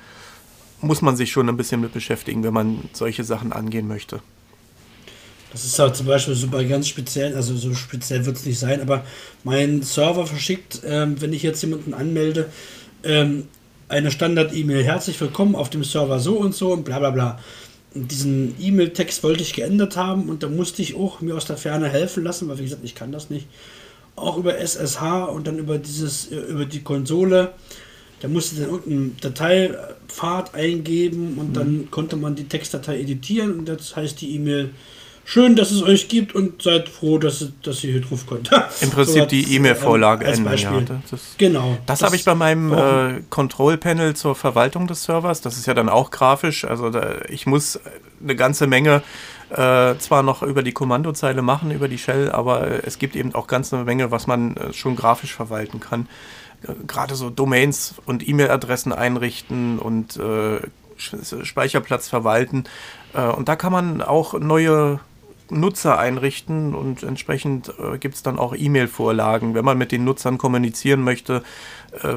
muss man sich schon ein bisschen mit beschäftigen, wenn man solche Sachen angehen möchte. Das ist halt zum Beispiel so bei ganz speziellen, also so speziell wird es nicht sein, aber mein Server verschickt, ähm, wenn ich jetzt jemanden anmelde, ähm, eine Standard-E-Mail, herzlich willkommen auf dem Server so und so und bla bla bla. Und diesen E-Mail-Text wollte ich geändert haben und da musste ich auch mir aus der Ferne helfen lassen, weil wie gesagt, ich kann das nicht. Auch über SSH und dann über dieses, äh, über die Konsole. Da musste dann irgendeinen Dateipfad eingeben und mhm. dann konnte man die Textdatei editieren und das heißt die E-Mail Schön, dass es euch gibt und seid froh, dass, dass ihr hier drauf könnt. *laughs* Im Prinzip so die E-Mail-Vorlage ähm, ändern. Ja, das, genau. Das, das habe ich bei meinem äh, Control-Panel zur Verwaltung des Servers. Das ist ja dann auch grafisch. Also da, ich muss eine ganze Menge äh, zwar noch über die Kommandozeile machen, über die Shell, aber es gibt eben auch ganz eine Menge, was man äh, schon grafisch verwalten kann. Äh, gerade so Domains und E-Mail-Adressen einrichten und äh, Speicherplatz verwalten. Äh, und da kann man auch neue Nutzer einrichten und entsprechend äh, gibt es dann auch E-Mail-Vorlagen, wenn man mit den Nutzern kommunizieren möchte, äh,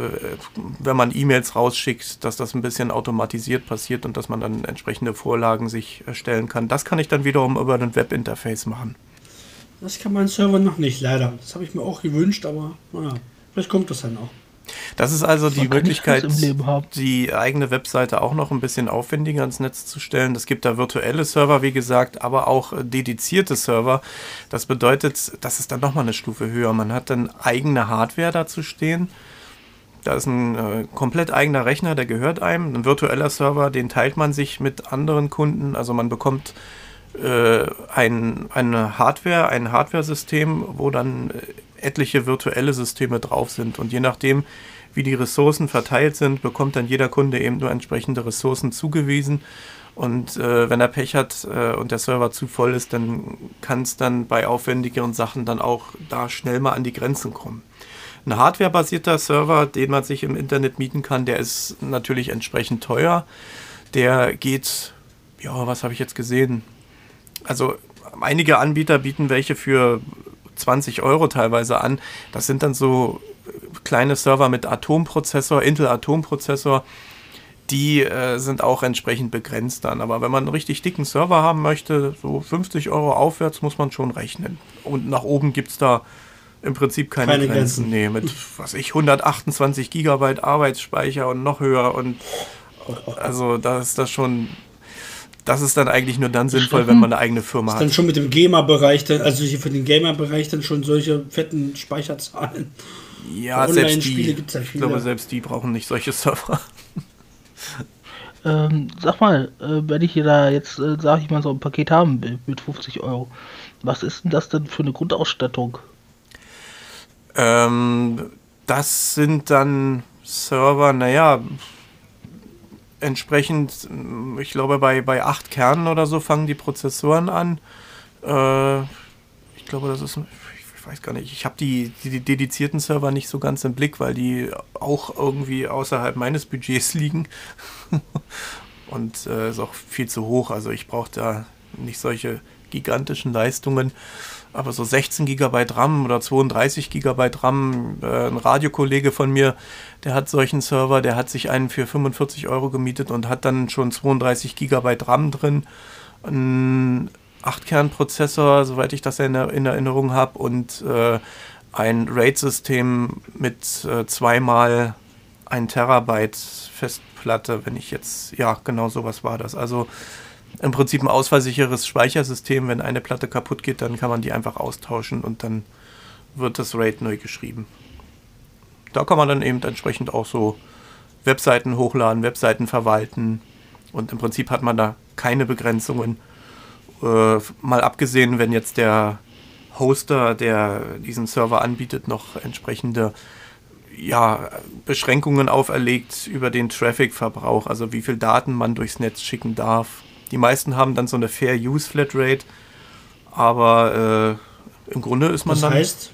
wenn man E-Mails rausschickt, dass das ein bisschen automatisiert passiert und dass man dann entsprechende Vorlagen sich erstellen kann. Das kann ich dann wiederum über ein Webinterface machen. Das kann mein Server noch nicht, leider. Das habe ich mir auch gewünscht, aber naja, vielleicht kommt das dann auch. Das ist also die Möglichkeit, die eigene Webseite auch noch ein bisschen aufwendiger ins Netz zu stellen. Es gibt da virtuelle Server, wie gesagt, aber auch äh, dedizierte Server. Das bedeutet, das ist dann nochmal eine Stufe höher. Man hat dann eigene Hardware dazu stehen. Da ist ein äh, komplett eigener Rechner, der gehört einem. Ein virtueller Server, den teilt man sich mit anderen Kunden. Also man bekommt äh, ein, eine Hardware, ein Hardware-System, wo dann äh, etliche virtuelle Systeme drauf sind. Und je nachdem, wie die Ressourcen verteilt sind, bekommt dann jeder Kunde eben nur entsprechende Ressourcen zugewiesen. Und äh, wenn er Pech hat äh, und der Server zu voll ist, dann kann es dann bei aufwendigeren Sachen dann auch da schnell mal an die Grenzen kommen. Ein hardwarebasierter Server, den man sich im Internet mieten kann, der ist natürlich entsprechend teuer. Der geht, ja, was habe ich jetzt gesehen? Also einige Anbieter bieten welche für 20 Euro teilweise an. Das sind dann so kleine Server mit Atomprozessor, Intel Atomprozessor. Die äh, sind auch entsprechend begrenzt dann. Aber wenn man einen richtig dicken Server haben möchte, so 50 Euro aufwärts, muss man schon rechnen. Und nach oben gibt es da im Prinzip keine, keine Grenzen. Grenzen. Nee, mit was ich 128 Gigabyte Arbeitsspeicher und noch höher und also da ist das schon das ist dann eigentlich nur dann sinnvoll, wenn man eine eigene Firma ist hat. Dann schon mit dem Gamer-Bereich, also hier für den Gamer-Bereich dann schon solche fetten Speicherzahlen. Ja, selbst die, gibt's ja ich glaube, selbst die brauchen nicht solche Server. Ähm, sag mal, äh, wenn ich hier da jetzt, äh, sag ich mal, so ein Paket haben will mit 50 Euro, was ist denn das denn für eine Grundausstattung? Ähm, das sind dann Server, naja, entsprechend, ich glaube, bei, bei acht Kernen oder so fangen die Prozessoren an. Äh, ich glaube, das ist, ich weiß gar nicht, ich habe die, die, die, dedizierten Server nicht so ganz im Blick, weil die auch irgendwie außerhalb meines Budgets liegen. *laughs* Und äh, ist auch viel zu hoch. Also ich brauche da nicht solche gigantischen Leistungen aber so 16 GB RAM oder 32 GB RAM, äh, ein Radiokollege von mir, der hat solchen Server, der hat sich einen für 45 Euro gemietet und hat dann schon 32 GB RAM drin, ein 8-Kern-Prozessor, soweit ich das in, in Erinnerung habe, und äh, ein RAID-System mit äh, zweimal 1 Terabyte Festplatte, wenn ich jetzt, ja, genau sowas war das. Also im Prinzip ein ausfallsicheres Speichersystem. Wenn eine Platte kaputt geht, dann kann man die einfach austauschen und dann wird das RAID neu geschrieben. Da kann man dann eben entsprechend auch so Webseiten hochladen, Webseiten verwalten und im Prinzip hat man da keine Begrenzungen. Äh, mal abgesehen, wenn jetzt der Hoster, der diesen Server anbietet, noch entsprechende ja, Beschränkungen auferlegt über den Traffic-Verbrauch, also wie viel Daten man durchs Netz schicken darf die meisten haben dann so eine Fair Use Flatrate, aber äh, im Grunde ist man das dann. Das heißt?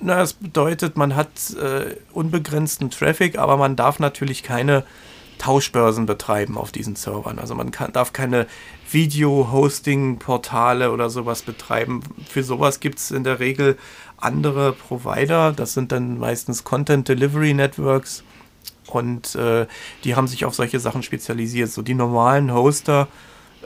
Na, das bedeutet, man hat äh, unbegrenzten Traffic, aber man darf natürlich keine Tauschbörsen betreiben auf diesen Servern. Also man kann, darf keine Video-Hosting-Portale oder sowas betreiben. Für sowas gibt es in der Regel andere Provider. Das sind dann meistens Content Delivery Networks. Und äh, die haben sich auf solche Sachen spezialisiert. So die normalen Hoster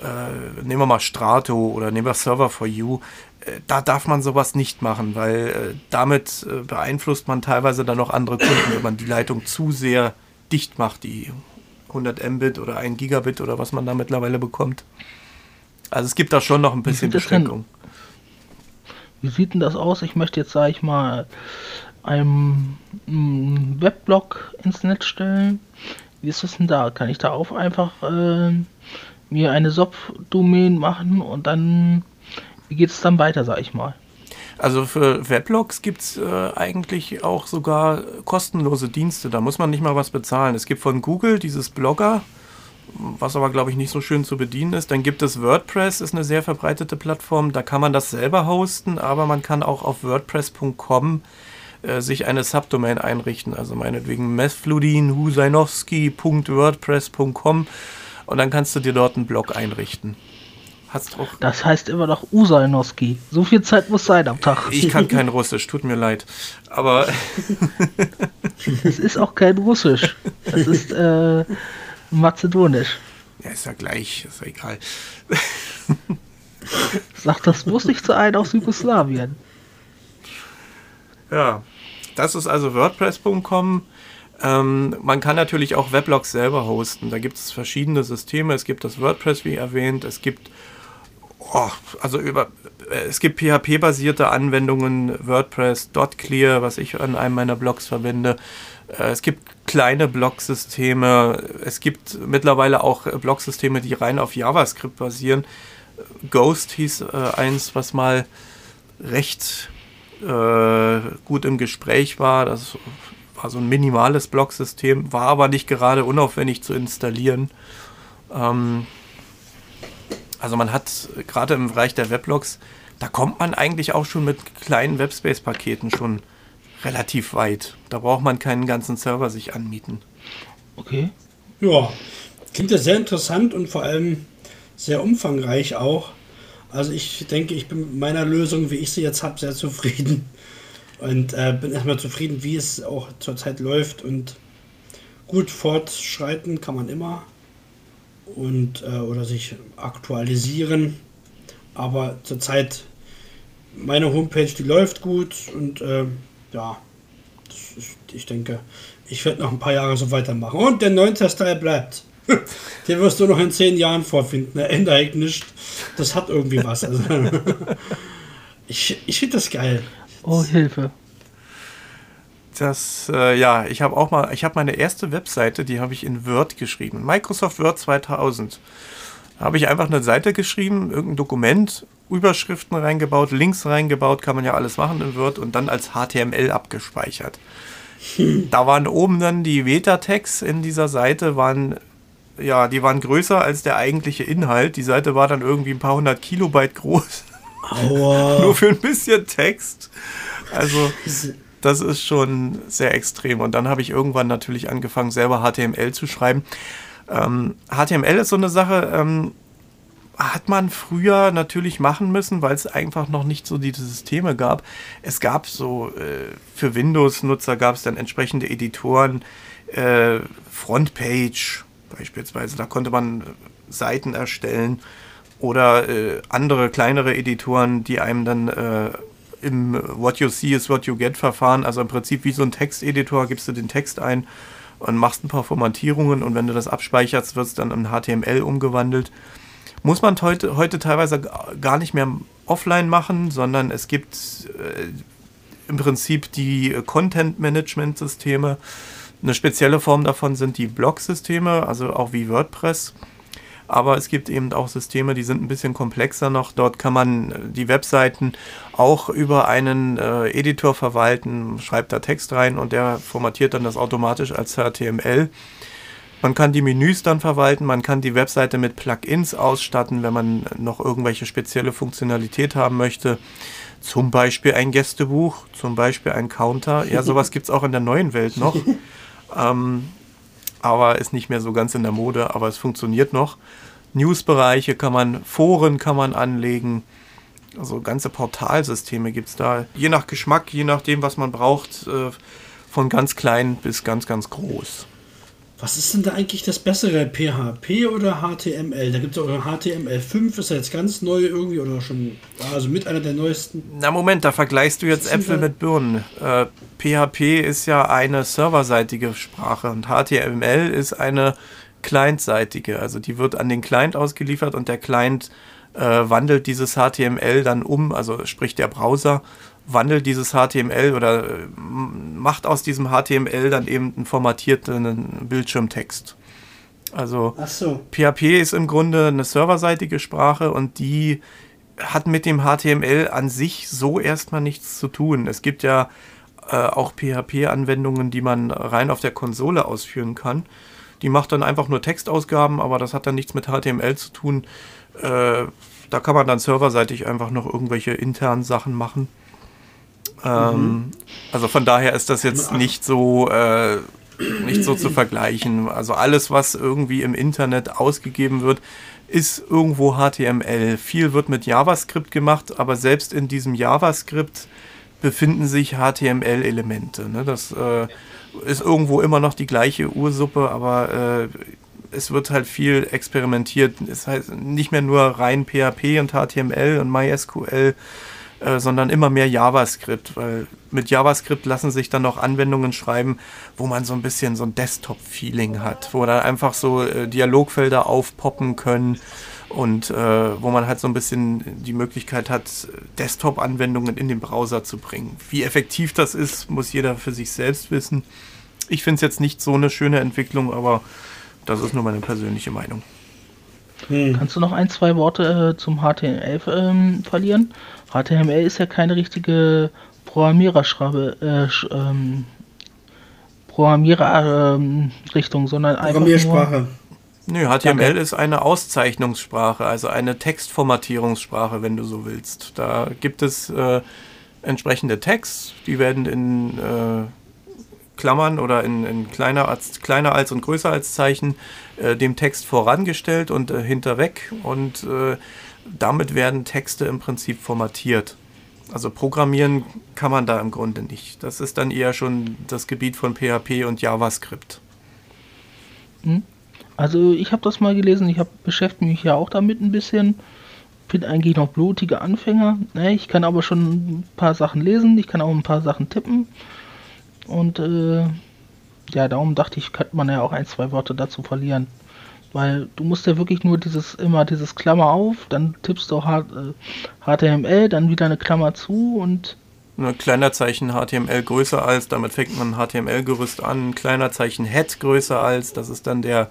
äh, nehmen wir mal Strato oder nehmen wir Server for You, äh, da darf man sowas nicht machen, weil äh, damit äh, beeinflusst man teilweise dann noch andere Kunden, wenn man die Leitung zu sehr dicht macht, die 100 Mbit oder 1 Gigabit oder was man da mittlerweile bekommt. Also es gibt da schon noch ein bisschen Beschränkung. Wie sieht denn das aus? Ich möchte jetzt, sage ich mal, einen Weblog ins Netz stellen. Wie ist das denn da? Kann ich da auch einfach äh, mir eine SOP-Domain machen und dann, geht es dann weiter, sag ich mal? Also für Weblogs gibt es äh, eigentlich auch sogar kostenlose Dienste. Da muss man nicht mal was bezahlen. Es gibt von Google dieses Blogger, was aber glaube ich nicht so schön zu bedienen ist. Dann gibt es WordPress, ist eine sehr verbreitete Plattform. Da kann man das selber hosten, aber man kann auch auf WordPress.com äh, sich eine Subdomain einrichten. Also meinetwegen methfludin.husainowski.wordpress.com und dann kannst du dir dort einen Blog einrichten. Hast auch. Das heißt immer noch Usalnowski. So viel Zeit muss sein am Tag. Ich kann kein *laughs* Russisch, tut mir leid. Aber. *laughs* es ist auch kein Russisch. Es ist äh, Mazedonisch. Ja, ist ja gleich, ist ja egal. *laughs* Sagt das muss nicht zu einem aus Jugoslawien. Ja, das ist also WordPress.com. Ähm, man kann natürlich auch Weblogs selber hosten. Da gibt es verschiedene Systeme. Es gibt das WordPress, wie erwähnt. Es gibt oh, also über äh, es gibt PHP-basierte Anwendungen, WordPress, .clear, was ich an einem meiner Blogs verwende. Äh, es gibt kleine Blogsysteme. Es gibt mittlerweile auch Blogsysteme, die rein auf JavaScript basieren. Ghost hieß äh, eins, was mal recht äh, gut im Gespräch war. Das war so ein minimales Blogsystem, war aber nicht gerade unaufwendig zu installieren. Ähm, also man hat gerade im Bereich der Weblogs, da kommt man eigentlich auch schon mit kleinen Webspace-Paketen schon relativ weit. Da braucht man keinen ganzen Server sich anmieten. Okay. Ja, klingt ja sehr interessant und vor allem sehr umfangreich auch. Also ich denke, ich bin mit meiner Lösung, wie ich sie jetzt habe, sehr zufrieden. Und äh, bin erstmal zufrieden, wie es auch zurzeit läuft. Und gut fortschreiten kann man immer. Und, äh, oder sich aktualisieren. Aber zurzeit meine Homepage, die läuft gut. Und äh, ja, ist, ich denke, ich werde noch ein paar Jahre so weitermachen. Und der 9. Style bleibt. *laughs* Den wirst du noch in zehn Jahren vorfinden. Er ändert eigentlich nicht. Das hat irgendwie was. Also, *laughs* ich ich finde das geil. Oh, Hilfe. Das, äh, ja, ich habe auch mal, ich habe meine erste Webseite, die habe ich in Word geschrieben. Microsoft Word 2000. Da habe ich einfach eine Seite geschrieben, irgendein Dokument, Überschriften reingebaut, Links reingebaut, kann man ja alles machen in Word und dann als HTML abgespeichert. Da waren oben dann die Meta-Tags in dieser Seite, waren ja, die waren größer als der eigentliche Inhalt. Die Seite war dann irgendwie ein paar hundert Kilobyte groß. Aua. *laughs* Nur für ein bisschen Text. Also, das ist schon sehr extrem. Und dann habe ich irgendwann natürlich angefangen, selber HTML zu schreiben. Ähm, HTML ist so eine Sache, ähm, hat man früher natürlich machen müssen, weil es einfach noch nicht so diese Systeme gab. Es gab so, äh, für Windows-Nutzer gab es dann entsprechende Editoren, äh, Frontpage, beispielsweise. Da konnte man Seiten erstellen oder äh, andere kleinere Editoren, die einem dann äh, im What You See is What You Get Verfahren, also im Prinzip wie so ein Texteditor, gibst du den Text ein und machst ein paar Formatierungen und wenn du das abspeicherst, wird es dann in HTML umgewandelt. Muss man heute, heute teilweise gar nicht mehr offline machen, sondern es gibt äh, im Prinzip die Content-Management-Systeme, eine spezielle Form davon sind die Blog-Systeme, also auch wie WordPress. Aber es gibt eben auch Systeme, die sind ein bisschen komplexer noch. Dort kann man äh, die Webseiten auch über einen äh, Editor verwalten, schreibt da Text rein und der formatiert dann das automatisch als HTML. Man kann die Menüs dann verwalten, man kann die Webseite mit Plugins ausstatten, wenn man noch irgendwelche spezielle Funktionalität haben möchte. Zum Beispiel ein Gästebuch, zum Beispiel ein Counter. Ja, sowas gibt es auch in der neuen Welt noch. *laughs* Ähm, aber ist nicht mehr so ganz in der Mode, aber es funktioniert noch. Newsbereiche kann man, Foren kann man anlegen. Also ganze Portalsysteme gibt es da. Je nach Geschmack, je nachdem, was man braucht, äh, von ganz klein bis ganz, ganz groß. Was ist denn da eigentlich das bessere, PHP oder HTML? Da gibt es auch HTML5, ist ja jetzt ganz neu irgendwie oder schon, also mit einer der neuesten. Na Moment, da vergleichst du jetzt Äpfel mit Birnen. Äh, PHP ist ja eine serverseitige Sprache und HTML ist eine clientseitige. Also die wird an den Client ausgeliefert und der Client äh, wandelt dieses HTML dann um, also sprich der Browser wandelt dieses HTML oder äh, macht aus diesem HTML dann eben einen formatierten Bildschirmtext. Also so. PHP ist im Grunde eine serverseitige Sprache und die hat mit dem HTML an sich so erstmal nichts zu tun. Es gibt ja äh, auch PHP-Anwendungen, die man rein auf der Konsole ausführen kann. Die macht dann einfach nur Textausgaben, aber das hat dann nichts mit HTML zu tun. Äh, da kann man dann serverseitig einfach noch irgendwelche internen Sachen machen. Ähm, mhm. Also von daher ist das jetzt nicht so äh, nicht so zu *clears throat* vergleichen. Also alles, was irgendwie im Internet ausgegeben wird, ist irgendwo HTML. Viel wird mit JavaScript gemacht, aber selbst in diesem JavaScript befinden sich HTML-Elemente. Ne? Das äh, ist irgendwo immer noch die gleiche Ursuppe, aber äh, es wird halt viel experimentiert. Es heißt nicht mehr nur rein PHP und HTML und MySQL, äh, sondern immer mehr JavaScript, weil mit JavaScript lassen sich dann auch Anwendungen schreiben, wo man so ein bisschen so ein Desktop-Feeling hat, wo dann einfach so äh, Dialogfelder aufpoppen können und äh, wo man halt so ein bisschen die Möglichkeit hat, Desktop-Anwendungen in den Browser zu bringen. Wie effektiv das ist, muss jeder für sich selbst wissen. Ich finde es jetzt nicht so eine schöne Entwicklung, aber das ist nur meine persönliche Meinung. Hm. Kannst du noch ein, zwei Worte äh, zum HTML ähm, verlieren? HTML ist ja keine richtige Programmiererschreibe, äh, ähm, Programmiererrichtung, ähm, sondern einfach Programmiersprache. Nö, HTML Danke. ist eine Auszeichnungssprache, also eine Textformatierungssprache, wenn du so willst. Da gibt es äh, entsprechende Tags, die werden in äh, Klammern oder in, in, kleiner, als, kleiner als und größer als Zeichen äh, dem Text vorangestellt und äh, hinterweg und äh, damit werden Texte im Prinzip formatiert. Also programmieren kann man da im Grunde nicht. Das ist dann eher schon das Gebiet von PHP und JavaScript. Hm? Also ich habe das mal gelesen, ich habe beschäftige mich ja auch damit ein bisschen. Bin eigentlich noch blutige Anfänger. Ich kann aber schon ein paar Sachen lesen, ich kann auch ein paar Sachen tippen. Und äh, ja, darum dachte ich, könnte man ja auch ein, zwei Worte dazu verlieren. Weil du musst ja wirklich nur dieses, immer dieses Klammer auf, dann tippst du HTML, äh, dann wieder eine Klammer zu und. Ein kleiner Zeichen HTML größer als, damit fängt man ein HTML-Gerüst an. Ein kleiner Zeichen Head größer als, das ist dann der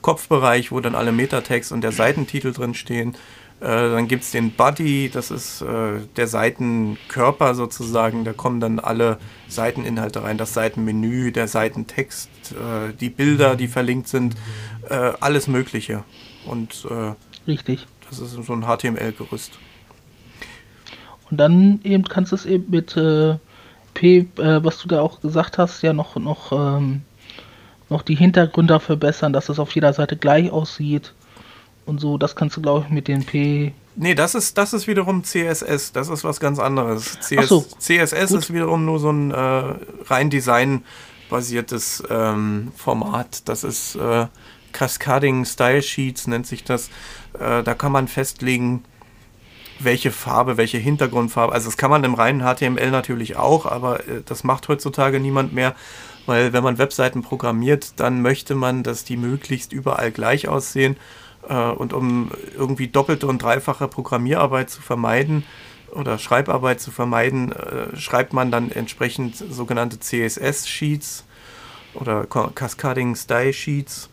Kopfbereich, wo dann alle Metatext und der Seitentitel drin stehen. Äh, dann gibt es den Body, das ist äh, der Seitenkörper sozusagen. Da kommen dann alle Seiteninhalte rein, das Seitenmenü, der Seitentext, äh, die Bilder, die verlinkt sind, äh, alles Mögliche. Und äh, richtig. Das ist so ein HTML-Gerüst. Und dann eben kannst du es eben mit äh, P, was du da auch gesagt hast, ja noch noch ähm, noch die Hintergründe verbessern, dass es auf jeder Seite gleich aussieht und so. Das kannst du, glaube ich, mit den P. Nee, das ist, das ist wiederum CSS. Das ist was ganz anderes. CS, so, CSS gut. ist wiederum nur so ein äh, rein designbasiertes ähm, Format. Das ist äh, Cascading Style Sheets, nennt sich das. Äh, da kann man festlegen, welche Farbe, welche Hintergrundfarbe. Also das kann man im reinen HTML natürlich auch, aber äh, das macht heutzutage niemand mehr, weil wenn man Webseiten programmiert, dann möchte man, dass die möglichst überall gleich aussehen und um irgendwie doppelte und dreifache Programmierarbeit zu vermeiden oder Schreibarbeit zu vermeiden, äh, schreibt man dann entsprechend sogenannte CSS-Sheets oder Cascading Style Sheets.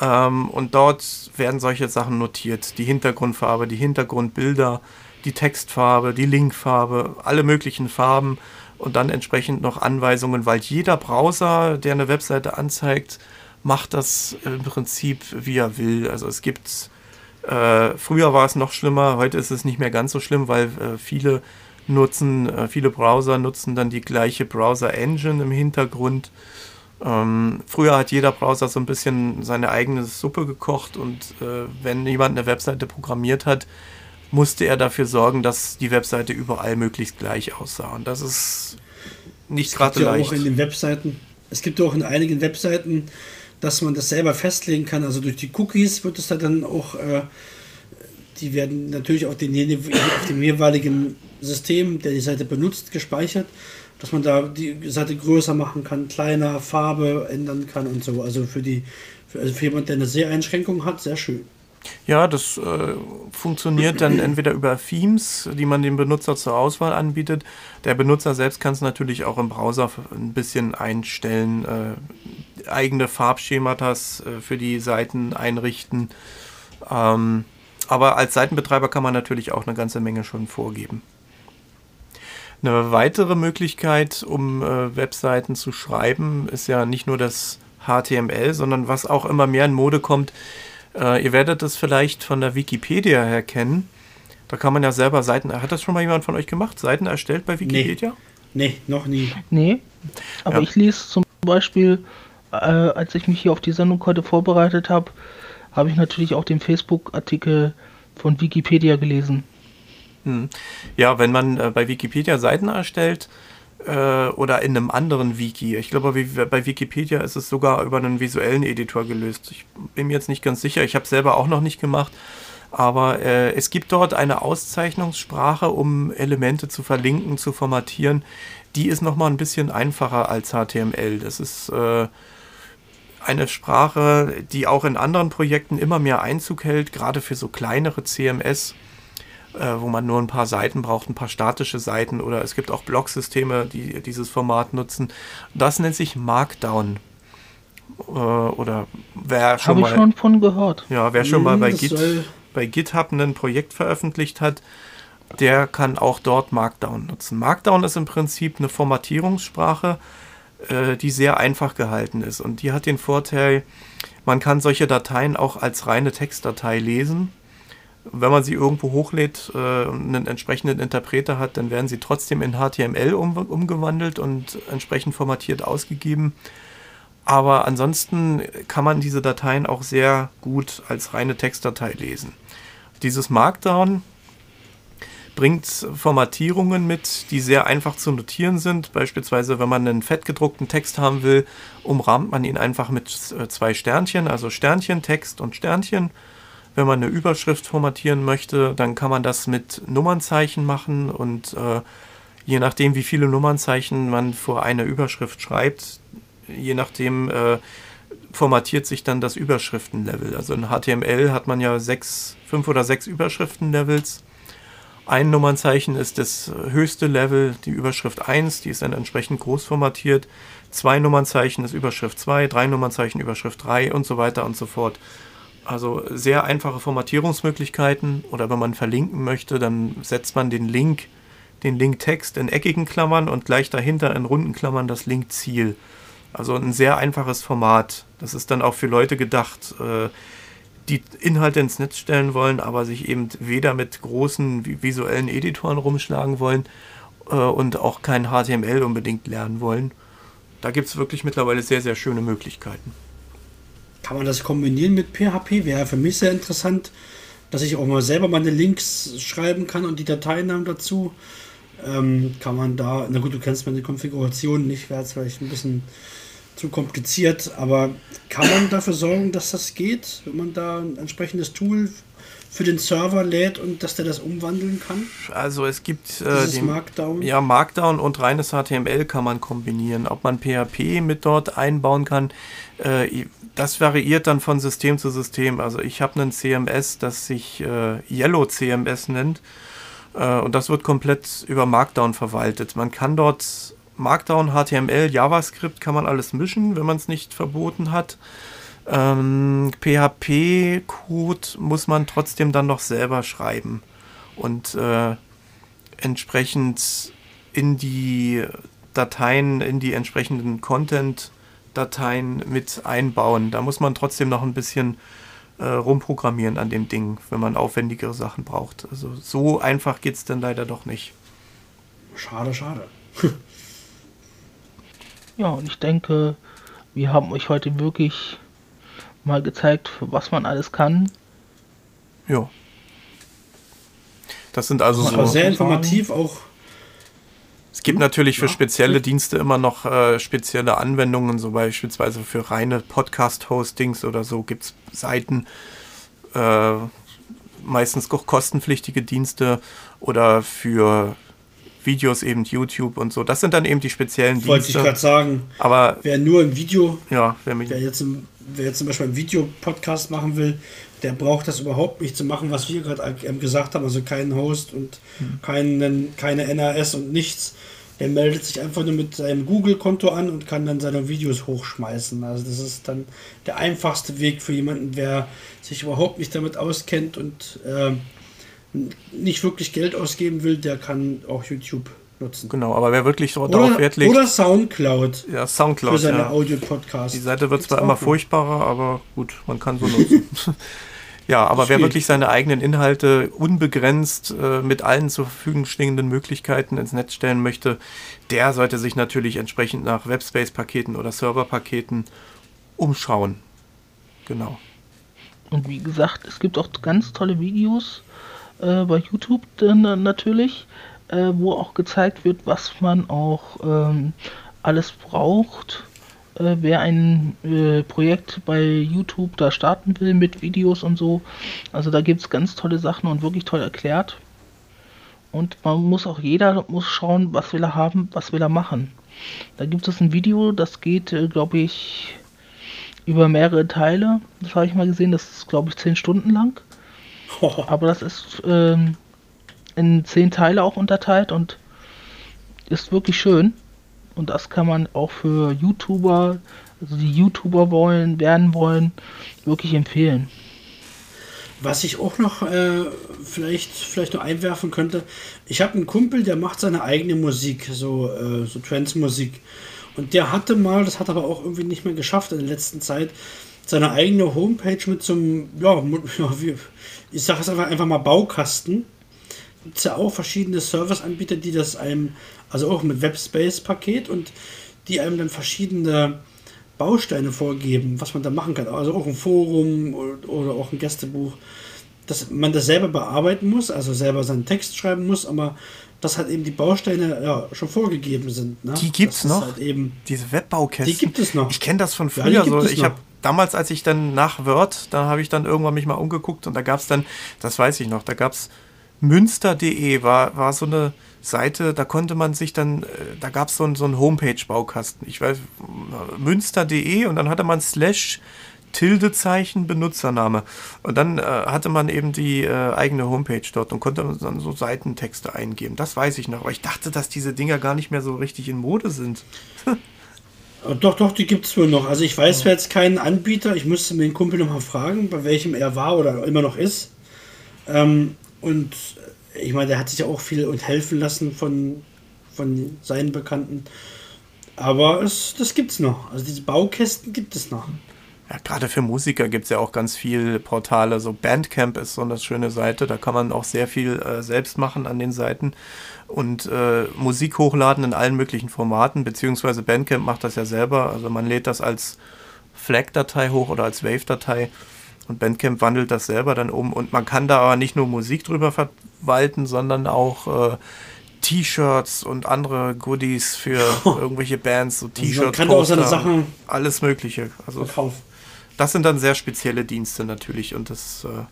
Ähm, und dort werden solche Sachen notiert. Die Hintergrundfarbe, die Hintergrundbilder, die Textfarbe, die Linkfarbe, alle möglichen Farben und dann entsprechend noch Anweisungen, weil jeder Browser, der eine Webseite anzeigt, macht das im Prinzip, wie er will. Also es gibt, äh, früher war es noch schlimmer, heute ist es nicht mehr ganz so schlimm, weil äh, viele nutzen, äh, viele Browser nutzen dann die gleiche Browser-Engine im Hintergrund. Ähm, früher hat jeder Browser so ein bisschen seine eigene Suppe gekocht und äh, wenn jemand eine Webseite programmiert hat, musste er dafür sorgen, dass die Webseite überall möglichst gleich aussah. Und das ist nicht gerade leicht. Auch in den Webseiten, es gibt ja auch in einigen Webseiten dass man das selber festlegen kann. Also durch die Cookies wird es dann auch, äh, die werden natürlich auf, den, auf dem jeweiligen System, der die Seite benutzt, gespeichert, dass man da die Seite größer machen kann, kleiner, Farbe ändern kann und so. Also für die, für, also für jemand, der eine Seheinschränkung hat, sehr schön. Ja, das äh, funktioniert dann entweder über Themes, die man dem Benutzer zur Auswahl anbietet. Der Benutzer selbst kann es natürlich auch im Browser ein bisschen einstellen, äh, eigene Farbschematas äh, für die Seiten einrichten. Ähm, aber als Seitenbetreiber kann man natürlich auch eine ganze Menge schon vorgeben. Eine weitere Möglichkeit, um äh, Webseiten zu schreiben, ist ja nicht nur das HTML, sondern was auch immer mehr in Mode kommt, äh, ihr werdet es vielleicht von der Wikipedia her kennen. Da kann man ja selber Seiten. Hat das schon mal jemand von euch gemacht? Seiten erstellt bei Wikipedia? Nee, nee noch nie. Nee. Aber ja. ich lese zum Beispiel äh, als ich mich hier auf die Sendung heute vorbereitet habe, habe ich natürlich auch den Facebook-Artikel von Wikipedia gelesen. Hm. Ja, wenn man äh, bei Wikipedia Seiten erstellt äh, oder in einem anderen Wiki, ich glaube, bei Wikipedia ist es sogar über einen visuellen Editor gelöst. Ich bin mir jetzt nicht ganz sicher, ich habe es selber auch noch nicht gemacht. Aber äh, es gibt dort eine Auszeichnungssprache, um Elemente zu verlinken, zu formatieren. Die ist nochmal ein bisschen einfacher als HTML. Das ist äh, eine Sprache, die auch in anderen Projekten immer mehr Einzug hält, gerade für so kleinere CMS, äh, wo man nur ein paar Seiten braucht, ein paar statische Seiten oder es gibt auch Blocksysteme, die dieses Format nutzen. Das nennt sich Markdown. Äh, oder wer schon Habe ich schon von gehört. Ja, wer schon mal hm, bei Git bei GitHub ein Projekt veröffentlicht hat, der kann auch dort Markdown nutzen. Markdown ist im Prinzip eine Formatierungssprache, äh, die sehr einfach gehalten ist. Und die hat den Vorteil, man kann solche Dateien auch als reine Textdatei lesen. Wenn man sie irgendwo hochlädt äh, und einen entsprechenden Interpreter hat, dann werden sie trotzdem in HTML um, umgewandelt und entsprechend formatiert ausgegeben. Aber ansonsten kann man diese Dateien auch sehr gut als reine Textdatei lesen. Dieses Markdown bringt Formatierungen mit, die sehr einfach zu notieren sind. Beispielsweise, wenn man einen fettgedruckten Text haben will, umrahmt man ihn einfach mit äh, zwei Sternchen, also Sternchen, Text und Sternchen. Wenn man eine Überschrift formatieren möchte, dann kann man das mit Nummernzeichen machen und äh, je nachdem, wie viele Nummernzeichen man vor eine Überschrift schreibt, je nachdem äh, formatiert sich dann das Überschriftenlevel. Also in HTML hat man ja sechs, fünf oder sechs Überschriftenlevels. Ein Nummernzeichen ist das höchste Level, die Überschrift 1, die ist dann entsprechend groß formatiert. Zwei Nummernzeichen ist Überschrift 2, drei Nummernzeichen Überschrift 3 und so weiter und so fort. Also sehr einfache Formatierungsmöglichkeiten oder wenn man verlinken möchte, dann setzt man den Link, den Linktext in eckigen Klammern und gleich dahinter in runden Klammern das Linkziel. Also ein sehr einfaches Format. Das ist dann auch für Leute gedacht, äh, die Inhalte ins Netz stellen wollen, aber sich eben weder mit großen visuellen Editoren rumschlagen wollen äh, und auch kein HTML unbedingt lernen wollen. Da gibt es wirklich mittlerweile sehr, sehr schöne Möglichkeiten. Kann man das kombinieren mit PHP? Wäre für mich sehr interessant, dass ich auch mal selber meine Links schreiben kann und die Dateinamen dazu. Ähm, kann man da, na gut, du kennst meine Konfiguration nicht, wäre es vielleicht ein bisschen zu kompliziert, aber kann man dafür sorgen, dass das geht, wenn man da ein entsprechendes Tool für den Server lädt und dass der das umwandeln kann? Also es gibt äh, den, Markdown. Ja, Markdown und reines HTML kann man kombinieren. Ob man PHP mit dort einbauen kann, äh, das variiert dann von System zu System. Also ich habe einen CMS, das sich äh, Yellow CMS nennt. Äh, und das wird komplett über Markdown verwaltet. Man kann dort Markdown, HTML, JavaScript kann man alles mischen, wenn man es nicht verboten hat. Ähm, PHP-Code muss man trotzdem dann noch selber schreiben und äh, entsprechend in die Dateien, in die entsprechenden Content-Dateien mit einbauen. Da muss man trotzdem noch ein bisschen äh, rumprogrammieren an dem Ding, wenn man aufwendigere Sachen braucht. Also so einfach geht es dann leider doch nicht. Schade, schade. *laughs* Ja, und ich denke, wir haben euch heute wirklich mal gezeigt, was man alles kann. Ja. Das sind also so. sehr informativ auch. Es gibt natürlich für spezielle Dienste immer noch äh, spezielle Anwendungen, so beispielsweise für reine Podcast-Hostings oder so gibt es Seiten, äh, meistens auch kostenpflichtige Dienste oder für Videos eben YouTube und so. Das sind dann eben die speziellen Dienste. Wollte ich gerade sagen. Aber wer nur ein Video, ja, wer, wer, jetzt, wer jetzt zum Beispiel einen Videopodcast machen will, der braucht das überhaupt nicht zu machen, was wir gerade gesagt haben. Also keinen Host und hm. keinen, keine NAS und nichts. Der meldet sich einfach nur mit seinem Google-Konto an und kann dann seine Videos hochschmeißen. Also das ist dann der einfachste Weg für jemanden, der sich überhaupt nicht damit auskennt und äh, nicht wirklich Geld ausgeben will, der kann auch YouTube nutzen. Genau, aber wer wirklich so darauf Wert legt. Oder Soundcloud. Ja, Soundcloud. Für seine ja. Audio-Podcasts. Die Seite wird zwar immer gut. furchtbarer, aber gut, man kann so nutzen. *laughs* *laughs* ja, aber das wer geht. wirklich seine eigenen Inhalte unbegrenzt äh, mit allen zur Verfügung stehenden Möglichkeiten ins Netz stellen möchte, der sollte sich natürlich entsprechend nach Webspace-Paketen oder Server-Paketen umschauen. Genau. Und wie gesagt, es gibt auch ganz tolle Videos äh, bei YouTube dann, natürlich, äh, wo auch gezeigt wird, was man auch ähm, alles braucht. Äh, wer ein äh, Projekt bei YouTube da starten will mit Videos und so. Also da gibt es ganz tolle Sachen und wirklich toll erklärt. Und man muss auch jeder muss schauen, was will er haben, was will er machen. Da gibt es ein Video, das geht, äh, glaube ich, über mehrere Teile. Das habe ich mal gesehen, das ist, glaube ich, zehn Stunden lang. *laughs* Aber das ist ähm, in zehn Teile auch unterteilt und ist wirklich schön. Und das kann man auch für YouTuber, also die YouTuber wollen, werden wollen, wirklich empfehlen. Was ich auch noch äh, vielleicht, vielleicht noch einwerfen könnte, ich habe einen Kumpel, der macht seine eigene Musik, so, äh, so Trance-Musik. Und der hatte mal, das hat aber auch irgendwie nicht mehr geschafft in der letzten Zeit, seine eigene Homepage mit so einem, ja, *laughs* ich sage es einfach, einfach mal Baukasten. Gibt es ja auch verschiedene Serviceanbieter, die das einem, also auch mit Webspace-Paket und die einem dann verschiedene Bausteine vorgeben, was man da machen kann. Also auch ein Forum oder auch ein Gästebuch, dass man das selber bearbeiten muss, also selber seinen Text schreiben muss, aber dass halt eben die Bausteine ja schon vorgegeben sind. Ne? Die gibt's das noch. Halt eben Diese Webbaukästen. Die gibt es noch. Ich kenne das von früher ja, so. Ich habe damals, als ich dann nach Word, da habe ich dann irgendwann mich mal umgeguckt und da gab es dann, das weiß ich noch, da gab es münster.de, war, war so eine Seite, da konnte man sich dann, äh, da gab es so, so einen Homepage-Baukasten. Ich weiß, münster.de und dann hatte man slash Tildezeichen Benutzername. Und dann äh, hatte man eben die äh, eigene Homepage dort und konnte dann so Seitentexte eingeben. Das weiß ich noch. Aber ich dachte, dass diese Dinger gar nicht mehr so richtig in Mode sind. *laughs* Doch, doch, die gibt es wohl noch. Also ich weiß ja. jetzt keinen Anbieter. Ich müsste mir den Kumpel nochmal fragen, bei welchem er war oder immer noch ist. Ähm, und ich meine, der hat sich ja auch viel und helfen lassen von, von seinen Bekannten. Aber es, das es noch. Also diese Baukästen gibt es noch. Ja, gerade für Musiker gibt es ja auch ganz viele Portale. So Bandcamp ist so eine schöne Seite. Da kann man auch sehr viel äh, selbst machen an den Seiten und äh, Musik hochladen in allen möglichen Formaten. Beziehungsweise Bandcamp macht das ja selber. Also man lädt das als FLAC-Datei hoch oder als Wave-Datei. Und Bandcamp wandelt das selber dann um. Und man kann da aber nicht nur Musik drüber verwalten, sondern auch äh, T-Shirts und andere Goodies für *laughs* irgendwelche Bands, so T-Shirts, also auch seine Sachen alles Mögliche. Also verkaufen das sind dann sehr spezielle Dienste natürlich und das äh,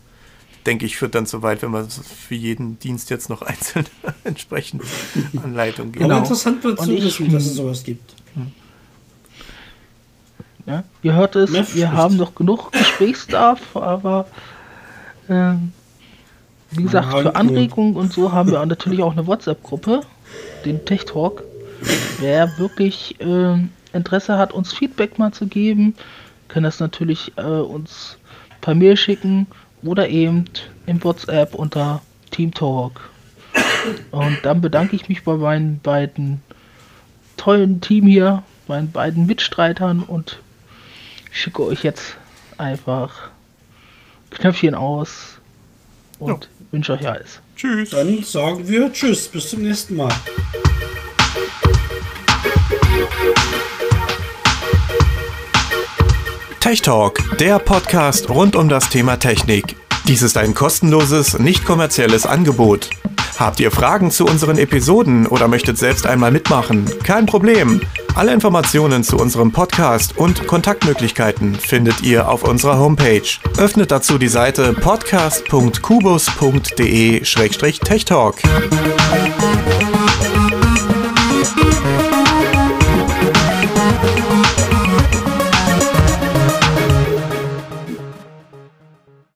denke ich führt dann so weit, wenn man für jeden Dienst jetzt noch *laughs* einzeln entsprechend Anleitung gibt. Genau. interessant wird zu wissen, dass es sowas gibt. Ja, ihr hört es, Mehr wir haben noch genug Gesprächsdarf, aber äh, wie gesagt, für Anregungen und so haben wir natürlich auch eine WhatsApp-Gruppe, den Tech Talk. Wer wirklich äh, Interesse hat, uns Feedback mal zu geben, können das natürlich äh, uns per Mail schicken oder eben im WhatsApp unter Team Talk. Und dann bedanke ich mich bei meinen beiden tollen Team hier, meinen beiden Mitstreitern und schicke euch jetzt einfach Knöpfchen aus und ja. wünsche euch alles. Tschüss. Dann sagen wir Tschüss, bis zum nächsten Mal. Tech Talk, der Podcast rund um das Thema Technik. Dies ist ein kostenloses, nicht kommerzielles Angebot. Habt ihr Fragen zu unseren Episoden oder möchtet selbst einmal mitmachen? Kein Problem. Alle Informationen zu unserem Podcast und Kontaktmöglichkeiten findet ihr auf unserer Homepage. Öffnet dazu die Seite podcast.kubus.de-techtalk.